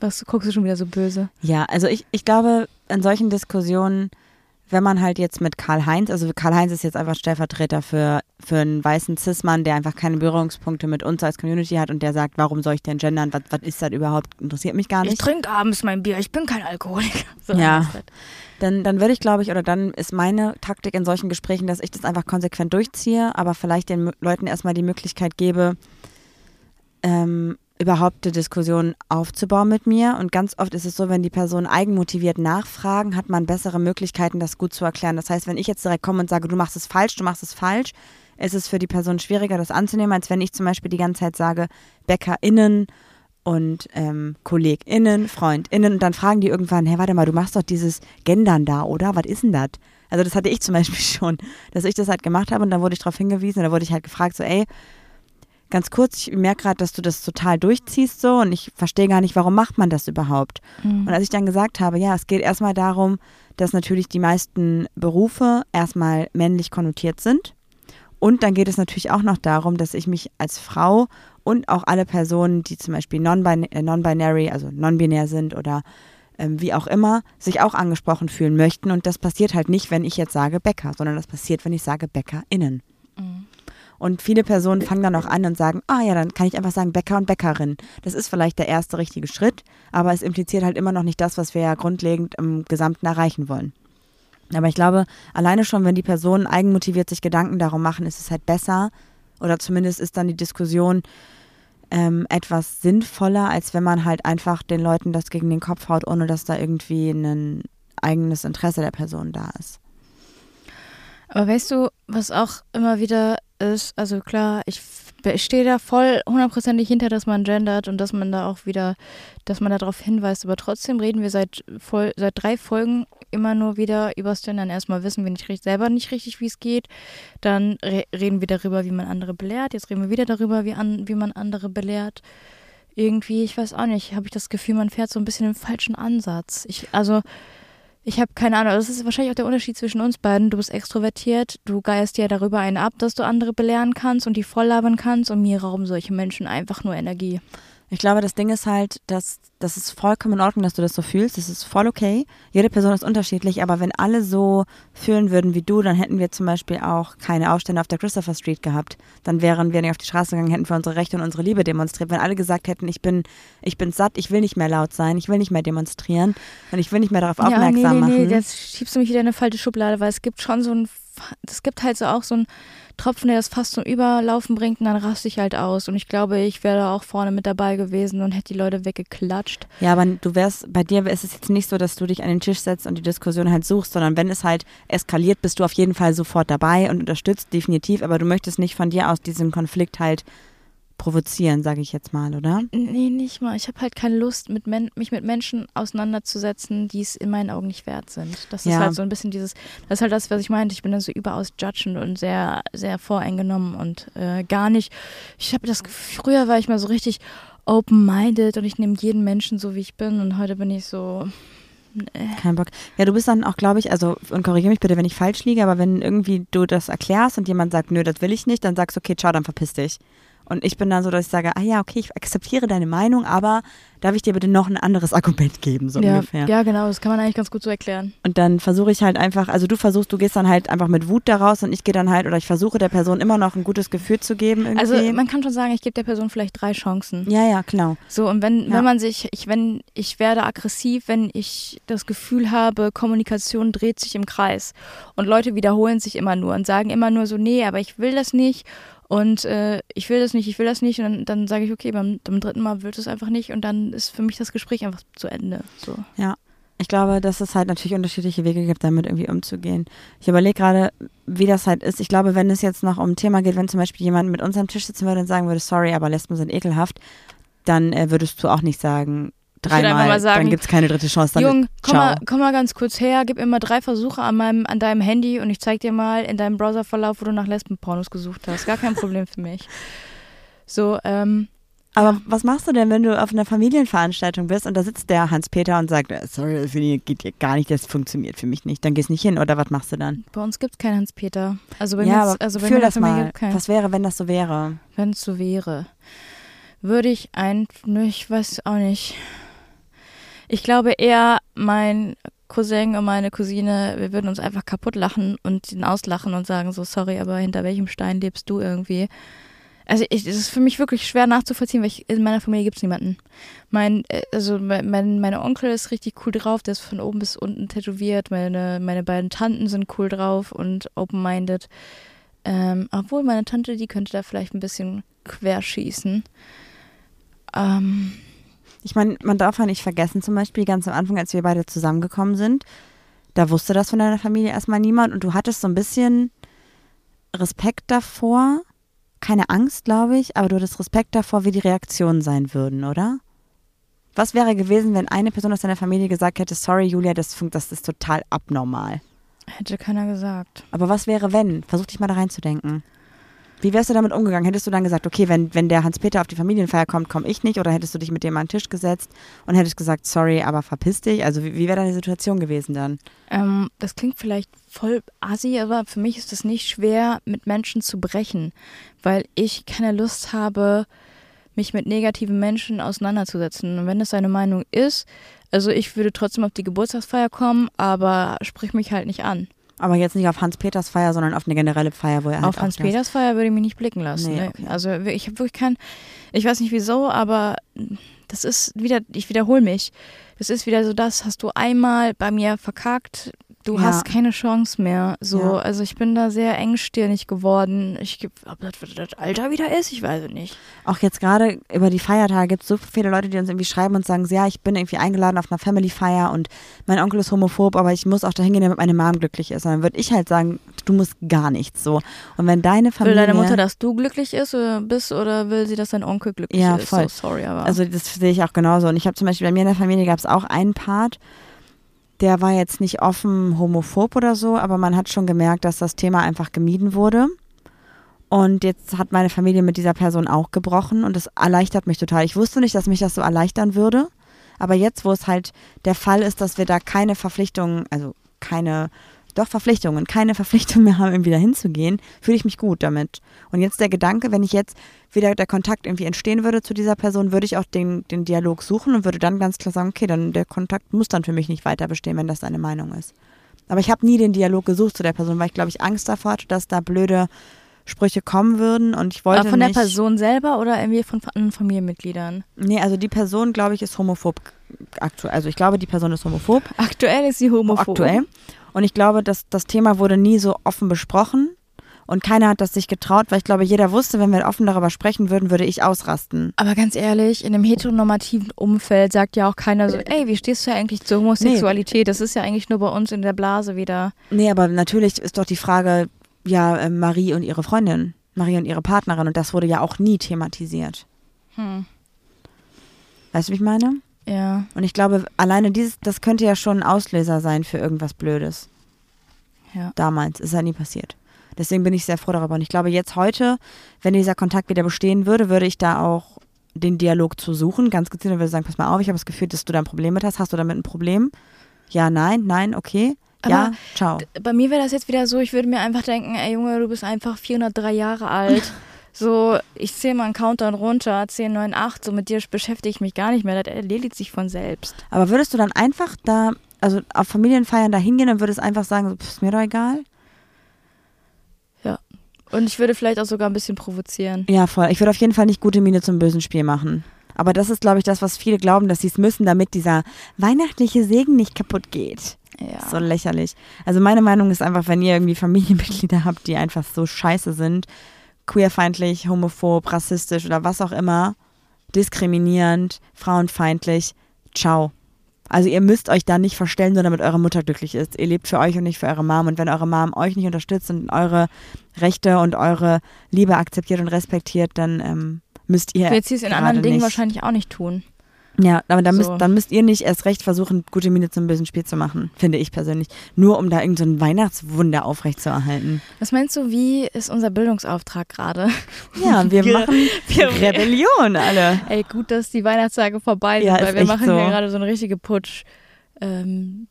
Was guckst du schon wieder so böse? Ja, also ich, ich glaube, in solchen Diskussionen, wenn man halt jetzt mit Karl-Heinz, also Karl-Heinz ist jetzt einfach Stellvertreter für, für einen weißen Cis-Mann, der einfach keine Berührungspunkte mit uns als Community hat und der sagt, warum soll ich denn gendern? Was, was ist das überhaupt? Interessiert mich gar Ich nicht. trinke abends mein Bier, ich bin kein Alkoholiker. So Ja. Dann, dann würde ich, glaube ich, oder dann ist meine Taktik in solchen Gesprächen, dass ich das einfach konsequent durchziehe, aber vielleicht den Leuten erstmal die Möglichkeit gebe, ähm, überhaupt eine Diskussion aufzubauen mit mir. Und ganz oft ist es so, wenn die Personen eigenmotiviert nachfragen, hat man bessere Möglichkeiten, das gut zu erklären. Das heißt, wenn ich jetzt direkt komme und sage, du machst es falsch, du machst es falsch, ist es für die Person schwieriger, das anzunehmen, als wenn ich zum Beispiel die ganze Zeit sage, BäckerInnen und ähm, KollegInnen, FreundInnen und dann fragen die irgendwann, hey, warte mal, du machst doch dieses Gendern da, oder? Was ist denn das? Also das hatte ich zum Beispiel schon, dass ich das halt gemacht habe und dann wurde ich darauf hingewiesen und da wurde ich halt gefragt, so ey, ganz kurz, ich merke gerade, dass du das total durchziehst so und ich verstehe gar nicht, warum macht man das überhaupt? Und als ich dann gesagt habe, ja, es geht erstmal darum, dass natürlich die meisten Berufe erstmal männlich konnotiert sind. Und dann geht es natürlich auch noch darum, dass ich mich als Frau und auch alle Personen, die zum Beispiel äh, non-binary, also non-binär sind oder ähm, wie auch immer, sich auch angesprochen fühlen möchten. Und das passiert halt nicht, wenn ich jetzt sage Bäcker, sondern das passiert, wenn ich sage BäckerInnen. Und viele Personen fangen dann auch an und sagen, ah ja, dann kann ich einfach sagen Bäcker und Bäckerin. Das ist vielleicht der erste richtige Schritt, aber es impliziert halt immer noch nicht das, was wir ja grundlegend im Gesamten erreichen wollen. Aber ich glaube, alleine schon, wenn die Personen eigenmotiviert sich Gedanken darum machen, ist es halt besser oder zumindest ist dann die Diskussion ähm, etwas sinnvoller, als wenn man halt einfach den Leuten das gegen den Kopf haut, ohne dass da irgendwie ein eigenes Interesse der Person da ist. Aber weißt du, was auch immer wieder ist, also klar, ich, stehe da voll hundertprozentig hinter, dass man gendert und dass man da auch wieder, dass man darauf hinweist, aber trotzdem reden wir seit, voll, seit drei Folgen immer nur wieder über das Gendern. Erstmal wissen wir nicht selber nicht richtig, wie es geht. Dann re reden wir darüber, wie man andere belehrt. Jetzt reden wir wieder darüber, wie, an, wie man andere belehrt. Irgendwie, ich weiß auch nicht, habe ich das Gefühl, man fährt so ein bisschen den falschen Ansatz. Ich, also, ich habe keine Ahnung, das ist wahrscheinlich auch der Unterschied zwischen uns beiden. Du bist extrovertiert, du geierst dir darüber einen ab, dass du andere belehren kannst und die voll labern kannst und mir rauben solche Menschen einfach nur Energie. Ich glaube, das Ding ist halt, dass das ist vollkommen in Ordnung, dass du das so fühlst. Das ist voll okay. Jede Person ist unterschiedlich, aber wenn alle so fühlen würden wie du, dann hätten wir zum Beispiel auch keine Aufstände auf der Christopher Street gehabt. Dann wären wir nicht auf die Straße gegangen, hätten für unsere Rechte und unsere Liebe demonstriert. Wenn alle gesagt hätten, ich bin, ich bin satt, ich will nicht mehr laut sein, ich will nicht mehr demonstrieren und ich will nicht mehr darauf aufmerksam ja, nee, nee, machen. Nee, jetzt schiebst du mich wieder in eine falsche Schublade, weil es gibt schon so ein, es gibt halt so auch so ein Tropfen, der das fast zum Überlaufen bringt und dann raste ich halt aus. Und ich glaube, ich wäre auch vorne mit dabei gewesen und hätte die Leute weggeklatscht. Ja, aber du wärst, bei dir ist es jetzt nicht so, dass du dich an den Tisch setzt und die Diskussion halt suchst, sondern wenn es halt eskaliert, bist du auf jeden Fall sofort dabei und unterstützt definitiv, aber du möchtest nicht von dir aus diesen Konflikt halt provozieren, sage ich jetzt mal, oder? Nee, nicht mal. Ich habe halt keine Lust, mit mich mit Menschen auseinanderzusetzen, die es in meinen Augen nicht wert sind. Das ja. ist halt so ein bisschen dieses, das ist halt das, was ich meinte. Ich bin dann so überaus judgend und sehr, sehr voreingenommen und äh, gar nicht. Ich habe das Gefühl, früher war ich mal so richtig open-minded und ich nehme jeden Menschen so, wie ich bin und heute bin ich so. Nee. Kein Bock. Ja, du bist dann auch, glaube ich, also, und korrigiere mich bitte, wenn ich falsch liege, aber wenn irgendwie du das erklärst und jemand sagt, nö, das will ich nicht, dann sagst du, okay, ciao, dann verpiss dich. Und ich bin dann so, dass ich sage, ah ja, okay, ich akzeptiere deine Meinung, aber darf ich dir bitte noch ein anderes Argument geben, so ja, ungefähr. Ja, genau, das kann man eigentlich ganz gut so erklären. Und dann versuche ich halt einfach, also du versuchst, du gehst dann halt einfach mit Wut daraus und ich gehe dann halt, oder ich versuche der Person immer noch ein gutes Gefühl zu geben. Irgendwie. Also man kann schon sagen, ich gebe der Person vielleicht drei Chancen. Ja, ja, genau. So, und wenn, ja. wenn man sich, ich, wenn, ich werde aggressiv, wenn ich das Gefühl habe, Kommunikation dreht sich im Kreis und Leute wiederholen sich immer nur und sagen immer nur so, nee, aber ich will das nicht und äh, ich will das nicht, ich will das nicht. Und dann, dann sage ich, okay, beim, beim, dritten Mal wird es einfach nicht. Und dann ist für mich das Gespräch einfach zu Ende. So. Ja. Ich glaube, dass es halt natürlich unterschiedliche Wege gibt, damit irgendwie umzugehen. Ich überlege gerade, wie das halt ist. Ich glaube, wenn es jetzt noch um ein Thema geht, wenn zum Beispiel jemand mit uns am Tisch sitzen würde und sagen würde, sorry, aber Lesben sind ekelhaft, dann äh, würdest du auch nicht sagen, dreimal, sagen, dann gibt es keine dritte Chance. Dann Jung, komm mal, komm mal ganz kurz her, gib mir mal drei Versuche an, meinem, an deinem Handy und ich zeig dir mal in deinem Browserverlauf, wo du nach Lesbenpornos gesucht hast. Gar kein Problem für mich. So, ähm. Aber ja. was machst du denn, wenn du auf einer Familienveranstaltung bist und da sitzt der Hans-Peter und sagt, äh, sorry, das geht hier gar nicht, das funktioniert für mich nicht. Dann gehst du nicht hin oder was machst du dann? Bei uns gibt es keinen Hans-Peter. Also bei ja, mir also bei fühl das mal. Was wäre, wenn das so wäre? Wenn es so wäre, würde ich ein, ich weiß auch nicht. Ich glaube eher, mein Cousin und meine Cousine, wir würden uns einfach kaputt lachen und ihn auslachen und sagen so, sorry, aber hinter welchem Stein lebst du irgendwie? Also es ist für mich wirklich schwer nachzuvollziehen, weil ich, in meiner Familie gibt es niemanden. Mein, äh, also mein, mein Onkel ist richtig cool drauf, der ist von oben bis unten tätowiert. Meine, meine beiden Tanten sind cool drauf und open-minded. Ähm, obwohl meine Tante, die könnte da vielleicht ein bisschen querschießen. Ähm, ich meine, man darf ja nicht vergessen, zum Beispiel ganz am Anfang, als wir beide zusammengekommen sind, da wusste das von deiner Familie erstmal niemand und du hattest so ein bisschen Respekt davor, keine Angst, glaube ich, aber du hattest Respekt davor, wie die Reaktionen sein würden, oder? Was wäre gewesen, wenn eine Person aus deiner Familie gesagt hätte, sorry Julia, das, das ist total abnormal? Hätte keiner gesagt. Aber was wäre, wenn? Versuch dich mal da reinzudenken. Wie wärst du damit umgegangen? Hättest du dann gesagt, okay, wenn, wenn der Hans-Peter auf die Familienfeier kommt, komme ich nicht? Oder hättest du dich mit dem an den Tisch gesetzt und hättest gesagt, sorry, aber verpiss dich? Also wie, wie wäre deine Situation gewesen dann? Ähm, das klingt vielleicht voll assi, aber für mich ist es nicht schwer, mit Menschen zu brechen, weil ich keine Lust habe, mich mit negativen Menschen auseinanderzusetzen. Und wenn das seine Meinung ist, also ich würde trotzdem auf die Geburtstagsfeier kommen, aber sprich mich halt nicht an. Aber jetzt nicht auf Hans-Peters Feier, sondern auf eine generelle Feier, wo er halt Auf auch Hans das- Peters Feier würde ich mich nicht blicken lassen. Nee, ne? okay. Also ich habe wirklich kein, ich weiß nicht wieso, aber das ist wieder, ich wiederhole mich. Das ist wieder so das, hast du einmal bei mir verkackt, du Ja. hast keine Chance mehr. So, Ja. also ich bin da sehr engstirnig geworden. Ich, ob das, das Alter wieder ist, ich weiß es nicht. Auch jetzt gerade über die Feiertage gibt es so viele Leute, die uns irgendwie schreiben und sagen, ja, ich bin irgendwie eingeladen auf einer Family-Feier und mein Onkel ist homophob, aber ich muss auch dahin gehen, damit meine Mom glücklich ist. Und dann würde ich halt sagen, du musst gar nichts so. Und wenn deine Will Familie... deine Mutter, dass du glücklich ist oder bist oder will sie, dass dein Onkel glücklich Ja, ist? voll. So, sorry, aber. Also das sehe ich auch genauso. Und ich habe zum Beispiel bei mir in der Familie gab es auch einen Part, der war jetzt nicht offen homophob oder so, aber man hat schon gemerkt, dass das Thema einfach gemieden wurde. Und jetzt hat meine Familie mit dieser Person auch gebrochen und das erleichtert mich total. Ich wusste nicht, dass mich das so erleichtern würde. Aber jetzt, wo es halt der Fall ist, dass wir da keine Verpflichtungen, also keine, doch Verpflichtungen, keine Verpflichtung mehr haben, irgendwie da hinzugehen, fühle ich mich gut damit. Und jetzt der Gedanke, wenn ich jetzt wieder der Kontakt irgendwie entstehen würde zu dieser Person, würde ich auch den, den Dialog suchen und würde dann ganz klar sagen, okay, dann der Kontakt muss dann für mich nicht weiter bestehen, wenn das deine Meinung ist. Aber ich habe nie den Dialog gesucht zu der Person, weil ich glaube ich Angst davor hatte, dass da blöde Sprüche kommen würden und ich wollte aber von der nicht, Person selber oder irgendwie von anderen Familienmitgliedern? Nee, also die Person, glaube ich, ist homophob aktuell. Also ich glaube, die Person ist homophob Aktuell ist sie homophob. aktuell. Und ich glaube, dass das Thema wurde nie so offen besprochen. Und keiner hat das sich getraut, weil ich glaube, jeder wusste, wenn wir offen darüber sprechen würden, würde ich ausrasten. Aber ganz ehrlich, in einem heteronormativen Umfeld sagt ja auch keiner so, ey, wie stehst du eigentlich zur Homosexualität? Das ist ja eigentlich nur bei uns in der Blase wieder. Nee, aber natürlich ist doch die Frage, ja, äh, Marie und ihre Freundin, Marie und ihre Partnerin. Und das wurde ja auch nie thematisiert. Hm. Weißt du, wie ich meine? Ja. Und ich glaube, alleine dieses, das könnte ja schon ein Auslöser sein für irgendwas Blödes. Ja. Damals ist ja nie passiert. Deswegen bin ich sehr froh darüber. Und ich glaube, jetzt heute, wenn dieser Kontakt wieder bestehen würde, würde ich da auch den Dialog zu suchen. Ganz gezielt und würde sagen, pass mal auf, ich habe das Gefühl, dass du da ein Problem mit hast. Hast du damit ein Problem? Ja, nein, nein, okay. ja, Aber ciao. Bei mir wäre das jetzt wieder so, ich würde mir einfach denken, ey Junge, du bist einfach 403 Jahre alt. So, ich zähle mal einen Countdown runter, 10, 9, 8, so mit dir beschäftige ich mich gar nicht mehr, das erledigt sich von selbst. Aber würdest du dann einfach da, also auf Familienfeiern da hingehen und würdest einfach sagen, so, pff, ist mir doch egal? Und ich würde vielleicht auch sogar ein bisschen provozieren. Ja, voll. Ich würde auf jeden Fall nicht gute Miene zum bösen Spiel machen. Aber das ist, glaube ich, das, was viele glauben, dass sie es müssen, damit dieser weihnachtliche Segen nicht kaputt geht. Ja. So lächerlich. Also meine Meinung ist einfach, wenn ihr irgendwie Familienmitglieder habt, die einfach so scheiße sind, queerfeindlich, homophob, rassistisch oder was auch immer, diskriminierend, frauenfeindlich, ciao. Also ihr müsst euch da nicht verstellen, nur damit eure Mutter glücklich ist. Ihr lebt für euch und nicht für eure Mom. Und wenn eure Mom euch nicht unterstützt und eure Rechte und eure Liebe akzeptiert und respektiert, dann ähm, müsst ihr. Wird sie es in anderen Dingen nicht. wahrscheinlich auch nicht tun. Ja, aber dann, So. müsst, dann müsst ihr nicht erst recht versuchen, gute Miene zum bösen Spiel zu machen, finde ich persönlich. Nur um da irgendein so Weihnachtswunder aufrechtzuerhalten. Was meinst du, wie ist unser Bildungsauftrag gerade? Ja, wir Wir- machen wir- Rebellion alle. Ey, gut, dass die Weihnachtstage vorbei sind, Ja, weil ist wir machen so. hier gerade so eine richtige Putsch. Ähm,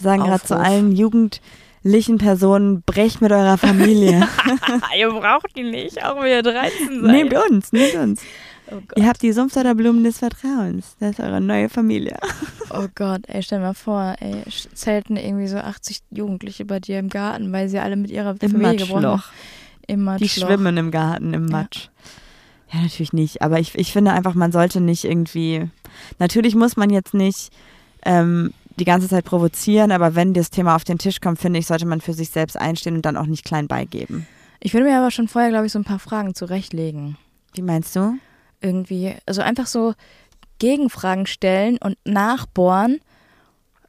Sagen gerade zu allen jugendlichen Personen, brecht mit eurer Familie. ihr braucht die nicht, auch wenn ihr 13 nehmt uns, nehmt uns. Oh. Ihr habt die Sumpfsauder Blumen des Vertrauens. Das ist eure neue Familie. Oh Gott, ey, stell mal vor, ey, zelten irgendwie so 80 Jugendliche bei dir im Garten, weil sie alle mit ihrer Im Familie gebrochen haben. Matschloch. Im Die Matschloch. schwimmen im Garten, im Matsch. Ja. natürlich nicht. Aber ich, ich finde einfach, man sollte nicht irgendwie. Natürlich muss man jetzt nicht ähm, die ganze Zeit provozieren, aber wenn das Thema auf den Tisch kommt, finde ich, sollte man für sich selbst einstehen und dann auch nicht klein beigeben. Ich würde mir aber schon vorher, glaube ich, so ein paar Fragen zurechtlegen. Wie meinst du? Irgendwie, also einfach so Gegenfragen stellen und nachbohren.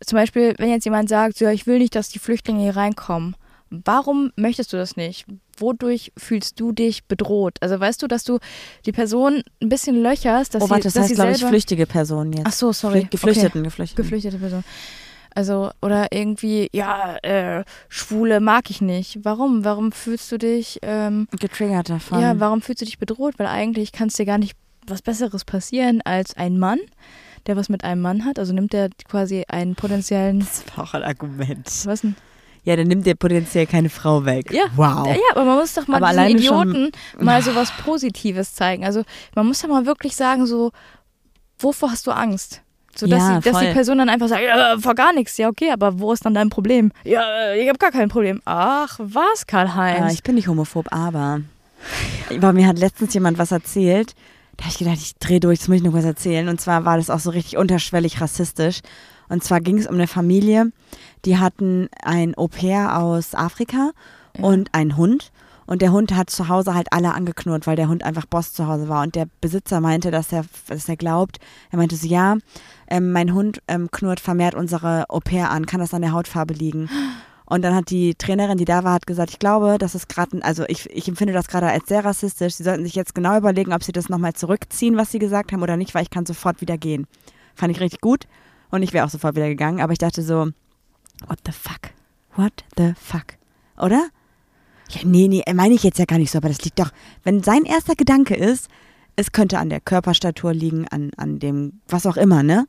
Zum Beispiel, wenn jetzt jemand sagt, ja, ich will nicht, dass die Flüchtlinge hier reinkommen. Warum möchtest du das nicht? Wodurch fühlst du dich bedroht? Also weißt du, dass du die Person ein bisschen löcherst, dass oh, warte, sie, das dass heißt, sie glaube ich, flüchtige Personen jetzt. Ach so, sorry. Flü- Geflüchteten, Okay. Geflüchteten. Geflüchtete Person. Also, oder irgendwie, ja, äh, Schwule mag ich nicht. Warum? Warum fühlst du dich, ähm, Getriggert davon. ja, warum fühlst du dich bedroht? Weil eigentlich kann es dir gar nicht was Besseres passieren als ein Mann, der was mit einem Mann hat. Also nimmt er quasi einen potenziellen, das war auch ein Argument. was denn? Ja, dann nimmt dir potenziell keine Frau weg. Ja. Wow. Ja, aber man muss doch mal Aber diesen schon- Idioten mal so was Positives zeigen. Also man muss ja mal wirklich sagen, so, wovor hast du Angst? So dass, Ja, die, dass die. Person dann einfach sagt, ja, vor gar nichts. Ja, okay, aber wo ist dann dein Problem? Ja, äh, ich habe gar kein Problem. Ach, was, Äh, Karl-Heinz? ich bin nicht homophob, aber, aber mir hat letztens jemand was erzählt. Da habe ich gedacht, ich drehe durch, das muss ich noch was erzählen. Und zwar war das auch so richtig unterschwellig rassistisch. Und zwar ging es um eine Familie, die hatten ein Au-pair aus Afrika Ja. und einen Hund. Und der Hund hat zu Hause halt alle angeknurrt, weil der Hund einfach Boss zu Hause war. Und der Besitzer meinte, dass er, dass er glaubt, er meinte so, ja, ähm, mein Hund ähm, knurrt vermehrt unsere Au-pair an, kann das an der Hautfarbe liegen? Und dann hat die Trainerin, die da war, hat gesagt, ich glaube, das ist gerade, also ich, ich empfinde das gerade als sehr rassistisch. Sie sollten sich jetzt genau überlegen, ob sie das nochmal zurückziehen, was sie gesagt haben oder nicht, weil ich kann sofort wieder gehen. Fand ich richtig gut. Und ich wäre auch sofort wieder gegangen, aber ich dachte so, what the fuck? What the fuck? Oder? Ja, nee, nee, meine ich jetzt ja gar nicht so, aber das liegt doch, wenn sein erster Gedanke ist, es könnte an der Körperstatur liegen, an, an dem, was auch immer, ne?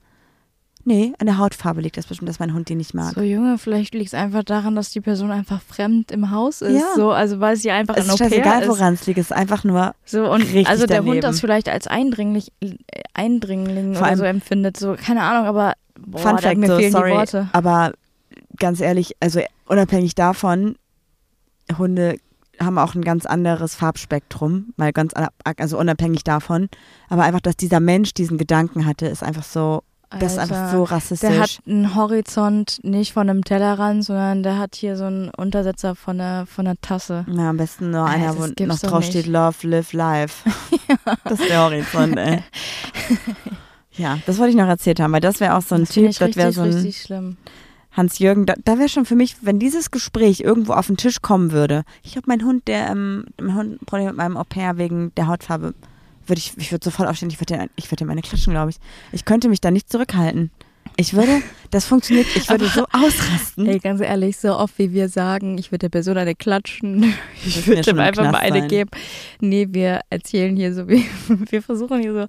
Nee, an der Hautfarbe liegt das bestimmt, dass mein Hund die nicht mag. So, Junge, vielleicht liegt es einfach daran, dass die Person einfach fremd im Haus ist. Ja. So, also weil sie einfach es ein ist ist. woran es liegt, es ist einfach nur, So, und richtig also der daneben. Hund das vielleicht als Eindringlich, äh, Eindringling Vor oder so empfindet. So, keine Ahnung, aber boah, Fun Fact, mir so, fehlen sorry, die Worte. aber ganz ehrlich, also unabhängig davon, Hunde haben auch ein ganz anderes Farbspektrum, mal ganz, an- also unabhängig davon, aber einfach, dass dieser Mensch diesen Gedanken hatte, ist einfach so, das ist einfach so rassistisch. Der hat einen Horizont nicht von einem Tellerrand, sondern der hat hier so einen Untersetzer von einer, von einer Tasse. Na, am besten nur Alter, einer, das wo noch doch drauf steht nicht. Love, Live, Life. Das ist der Horizont, ey. Ja, das wollte ich noch erzählt haben, weil das wäre auch so ein das Typ, ich das wäre so ein richtig schlimm. Hans-Jürgen, da, da wäre schon für mich, wenn dieses Gespräch irgendwo auf den Tisch kommen würde. Ich habe meinen Hund, der, ähm, mein Hund Problem mit meinem Au-pair wegen der Hautfarbe, würde ich, ich würde sofort aufstehen, ich würde den, ich würde dem eine klatschen, glaube ich. Ich könnte mich da nicht zurückhalten. Ich würde, das funktioniert, ich würde so ausrasten. Ey, ganz ehrlich, so oft wie wir sagen, ich würde der Person eine klatschen, ich würde im einfach mal eine sein. geben. Nee, wir erzählen hier so, wie, wir versuchen hier so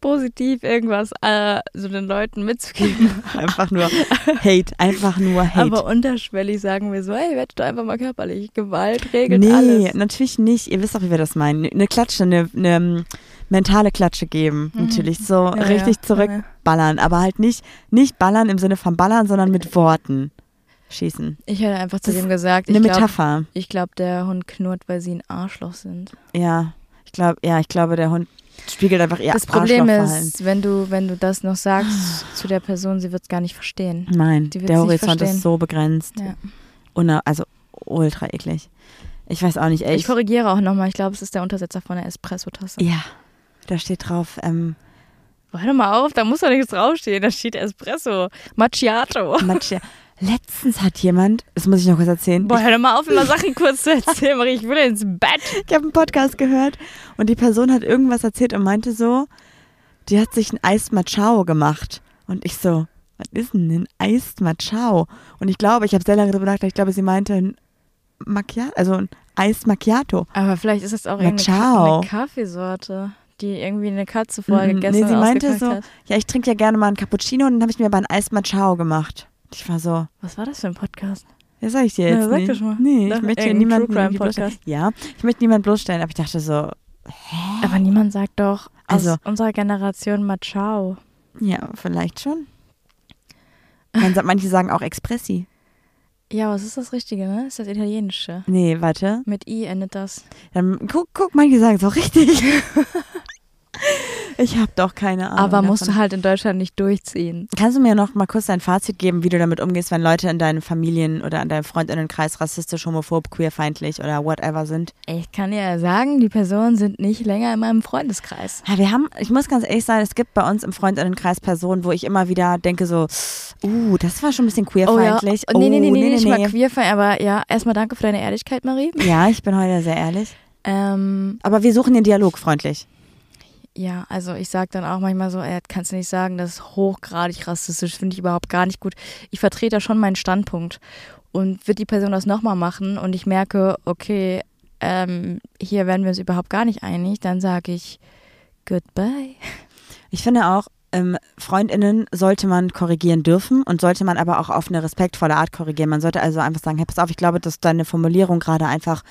positiv irgendwas äh, so den Leuten mitzugeben. Einfach nur Hate, einfach nur Hate. Aber unterschwellig sagen wir so, ey, werdet doch einfach mal körperlich. Gewalt regelt nee, alles. natürlich nicht. Ihr wisst doch, wie wir das meinen. Eine Klatsche, eine, eine mentale Klatsche geben, Mhm. natürlich. So Ja, richtig ja, zurückballern. Aber halt nicht, nicht ballern im Sinne von ballern, sondern mit Worten schießen. Ich hätte einfach zu dem gesagt, Eine ich glaube, Metapher. ich glaub, der Hund knurrt, weil sie ein Arschloch sind. Ja, ich glaube, ja, ich glaube, der Hund spiegelt einfach ihr das Problem ist, wenn du, wenn du das noch sagst zu der Person, sie wird es gar nicht verstehen. Nein, der Horizont ist so begrenzt. Ja. Una, also ultra eklig. Ich weiß auch nicht, ey. Ich korrigiere auch nochmal, ich glaube, es ist der Untersetzer von der Espresso-Tasse. ja, da steht drauf, ähm, Warte mal auf, da muss doch nichts draufstehen. Da steht Espresso, Macchiato. Matcha. Letztens hat jemand, das muss ich noch kurz erzählen, Boah, hör doch mal auf, immer Sachen kurz zu erzählen, Marie. Ich will ins Bett. Ich habe einen Podcast gehört und die Person hat irgendwas erzählt und meinte so, die hat sich ein Eis Machao gemacht. Und ich so, was ist denn ein Eis Machao? Und ich glaube, ich habe sehr lange darüber nachgedacht, ich glaube, sie meinte ein Macchiato, also ein Eis Macchiato. Aber vielleicht ist es auch Machao. eine Kaffeesorte, die irgendwie eine Katze vorher Mhm. gegessen nee, sie meinte so, hat. ja, ich trinke ja gerne mal einen Cappuccino und dann habe ich mir aber ein Eis Machao gemacht. Ich war so, Was war das für ein Podcast? ja, sag ich dir Ja, jetzt sag nicht. das mal. Nee, ich möchte irgendein niemanden bloßstellen. Ja, ich möchte niemanden bloßstellen, aber ich dachte so, Aber niemand sagt doch aus Also- unserer Generation Machao. ja, vielleicht schon. Man sagt, manche sagen auch Expressi. Ja, was ist das Richtige, ne? Ist das Italienische? Nee, warte. Mit I endet das. Dann guck, guck, manche sagen es auch richtig. ich habe doch keine Ahnung. Aber musst davon. du halt in Deutschland nicht durchziehen. Kannst du mir noch mal kurz dein Fazit geben, wie du damit umgehst, wenn Leute in deinen Familien oder in deinem Freundinnenkreis rassistisch, homophob, queerfeindlich oder whatever sind? Ich kann dir ja sagen, die Personen sind nicht länger in meinem Freundeskreis. Ja, wir haben, ich muss ganz ehrlich sagen, es gibt bei uns im Freundinnenkreis Personen, wo ich immer wieder denke so, uh, das war schon ein bisschen queerfeindlich. Oh, ja. nee, nee, nee, oh, nee, nicht mal queerfeindlich, aber ja, erstmal danke für deine Ehrlichkeit, Marie. Ja, ich bin heute sehr ehrlich. Ähm, Aber wir suchen den Dialog freundlich. Ja, also ich sag dann auch manchmal so, ey, kannst du nicht sagen, das ist hochgradig rassistisch, finde ich überhaupt gar nicht gut. Ich vertrete da schon meinen Standpunkt. Und wird die Person das nochmal machen und ich merke, okay, ähm, hier werden wir uns überhaupt gar nicht einig, dann sage ich goodbye. Ich finde auch, ähm, FreundInnen sollte man korrigieren dürfen und sollte man aber auch auf eine respektvolle Art korrigieren. Man sollte also einfach sagen, hey, pass auf, ich glaube, dass deine Formulierung gerade einfach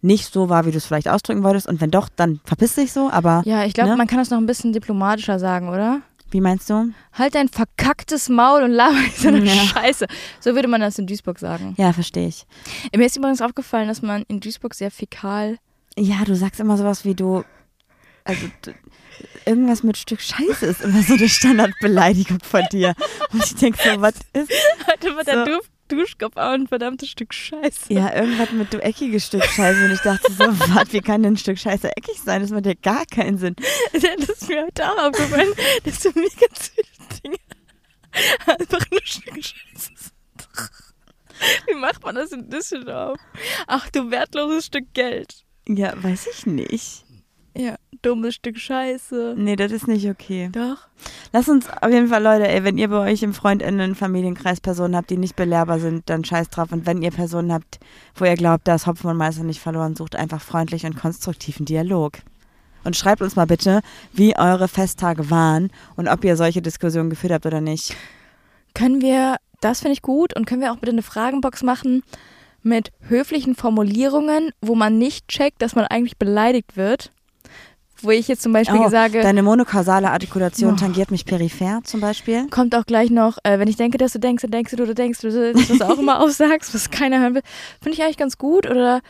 nicht so war, wie du es vielleicht ausdrücken wolltest. Und wenn doch, dann verpiss dich so. Aber Ja, ich glaube, Ne? man kann das noch ein bisschen diplomatischer sagen, oder? Wie meinst du? Halt dein verkacktes Maul und laber nicht so eine Ja. Scheiße. So würde man das in Duisburg sagen. Ja, verstehe ich. Mir ist übrigens aufgefallen, dass man in Duisburg sehr fäkal. Ja, du sagst immer sowas wie du. Also du, irgendwas mit Stück Scheiße ist immer so eine Standardbeleidigung von dir. Und ich denke so, was ist? Heute war der So. Dusch Duschkopf auch ein verdammtes Stück Scheiße. Ja, irgendwas mit du eckiges Stück Scheiße. Und ich dachte so, was, wie kann denn ein Stück Scheiße eckig sein? Das macht ja gar keinen Sinn. Das ist mir heute auch aufgefallen, dass du mir ganz viele Dinge einfach nur Stück Scheiße sind. Wie macht man das in Düsseldorf? Ach du wertloses Stück Geld. Ja, weiß ich nicht. Ja, dummes Stück Scheiße. Nee, das ist nicht okay. Doch. Lass uns auf jeden Fall, Leute, ey, wenn ihr bei euch im Freundinnen, Familienkreis Personen habt, die nicht belehrbar sind, dann scheiß drauf. Und wenn ihr Personen habt, wo ihr glaubt, da ist Hopfen und Meister nicht verloren, sucht einfach freundlich und konstruktiven Dialog. Und schreibt uns mal bitte, wie eure Festtage waren und ob ihr solche Diskussionen geführt habt oder nicht. Können wir, das finde ich gut, und können wir auch bitte eine Fragenbox machen mit höflichen Formulierungen, wo man nicht checkt, dass man eigentlich beleidigt wird. Wo ich jetzt zum Beispiel Oh, sage, deine monokausale Artikulation Oh. tangiert mich peripher zum Beispiel. kommt auch gleich noch, äh, wenn ich denke, dass du denkst, dann denkst du, du denkst, du das auch immer aufsagst, was keiner hören will. Finde ich eigentlich ganz gut. Oder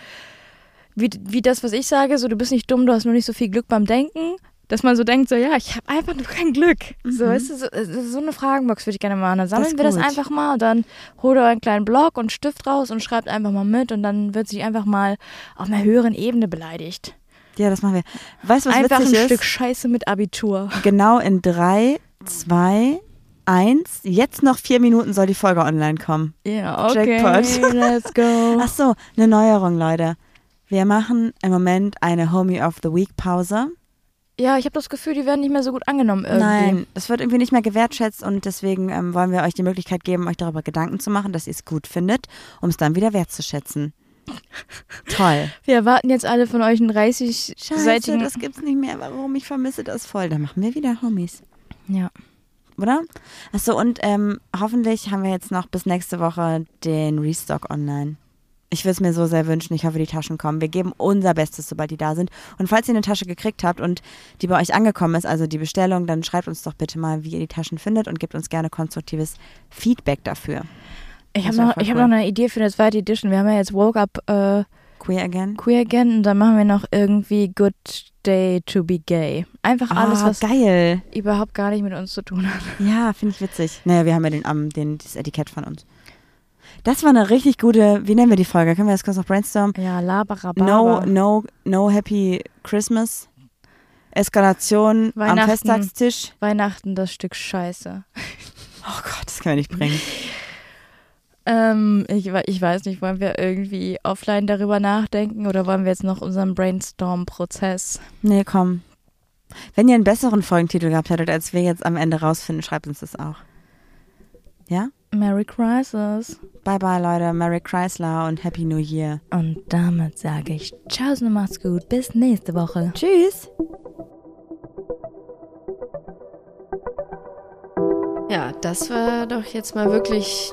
wie, wie das, was ich sage, so du bist nicht dumm, du hast nur nicht so viel Glück beim Denken. Dass man so denkt, so ja, ich habe einfach nur kein Glück. So, Mhm. weißt du, so, äh, so eine Fragenbox würde ich gerne machen. Dann sammeln ist wir das einfach mal und dann holt einen kleinen Block und Stift raus und schreibt einfach mal mit und dann wird sich einfach mal auf einer höheren Ebene beleidigt. Ja, das machen wir. Weißt du, was einfach ein witzig Stück ist? Scheiße mit Abitur. Genau in drei, zwei, eins. Jetzt noch vier Minuten soll die Folge online kommen. Ja, okay, Jackpot. let's go. Ach so, eine Neuerung, Leute. Wir machen im Moment eine Homie of the Week Pause. Ja, ich habe das Gefühl, die werden nicht mehr so gut angenommen irgendwie. Nein, das wird irgendwie nicht mehr gewertschätzt und deswegen ähm, wollen wir euch die Möglichkeit geben, euch darüber Gedanken zu machen, dass ihr es gut findet, um es dann wieder wertzuschätzen. Toll. Wir erwarten jetzt alle von euch einen Scheiße, 30-seitigen. das gibt's nicht mehr. Warum? Ich vermisse das voll. Dann machen wir wieder Homies. Ja. Oder? Achso, und ähm, hoffentlich haben wir jetzt noch bis nächste Woche den Restock online. Ich würde es mir so sehr wünschen. Ich hoffe, die Taschen kommen. Wir geben unser Bestes, sobald die da sind. Und falls ihr eine Tasche gekriegt habt und die bei euch angekommen ist, also die Bestellung, dann schreibt uns doch bitte mal, wie ihr die Taschen findet und gebt uns gerne konstruktives Feedback dafür. Ich habe noch, ich hab cool. noch eine Idee für eine zweite Edition. Wir haben ja jetzt Woke Up äh, Queer again? Queer Again und dann machen wir noch irgendwie Good Day to be Gay. Einfach alles, ah, was geil. überhaupt gar nicht mit uns zu tun hat. Ja, finde ich witzig. Naja, wir haben ja den, um, den, das Etikett von uns. Das war eine richtig gute, wie nennen wir die Folge? Können wir das kurz noch brainstormen? Ja, Labarababa. No, no, no Happy Christmas. Eskalation am. Festtagstisch. Weihnachten, das Stück Scheiße. Oh Gott, das können wir nicht bringen. Ähm, ich, ich weiß nicht, wollen wir irgendwie offline darüber nachdenken oder wollen wir jetzt noch unseren Brainstorm-Prozess? Nee, komm. Wenn ihr einen besseren Folgentitel gehabt hättet, als wir jetzt am Ende rausfinden, schreibt uns das auch. Ja? Merry Crisis. Bye bye, Leute. Merry Chrysler und Happy New Year. Und damit sage ich Ciao und macht's gut. Bis nächste Woche. Tschüss. Ja, das war doch jetzt mal wirklich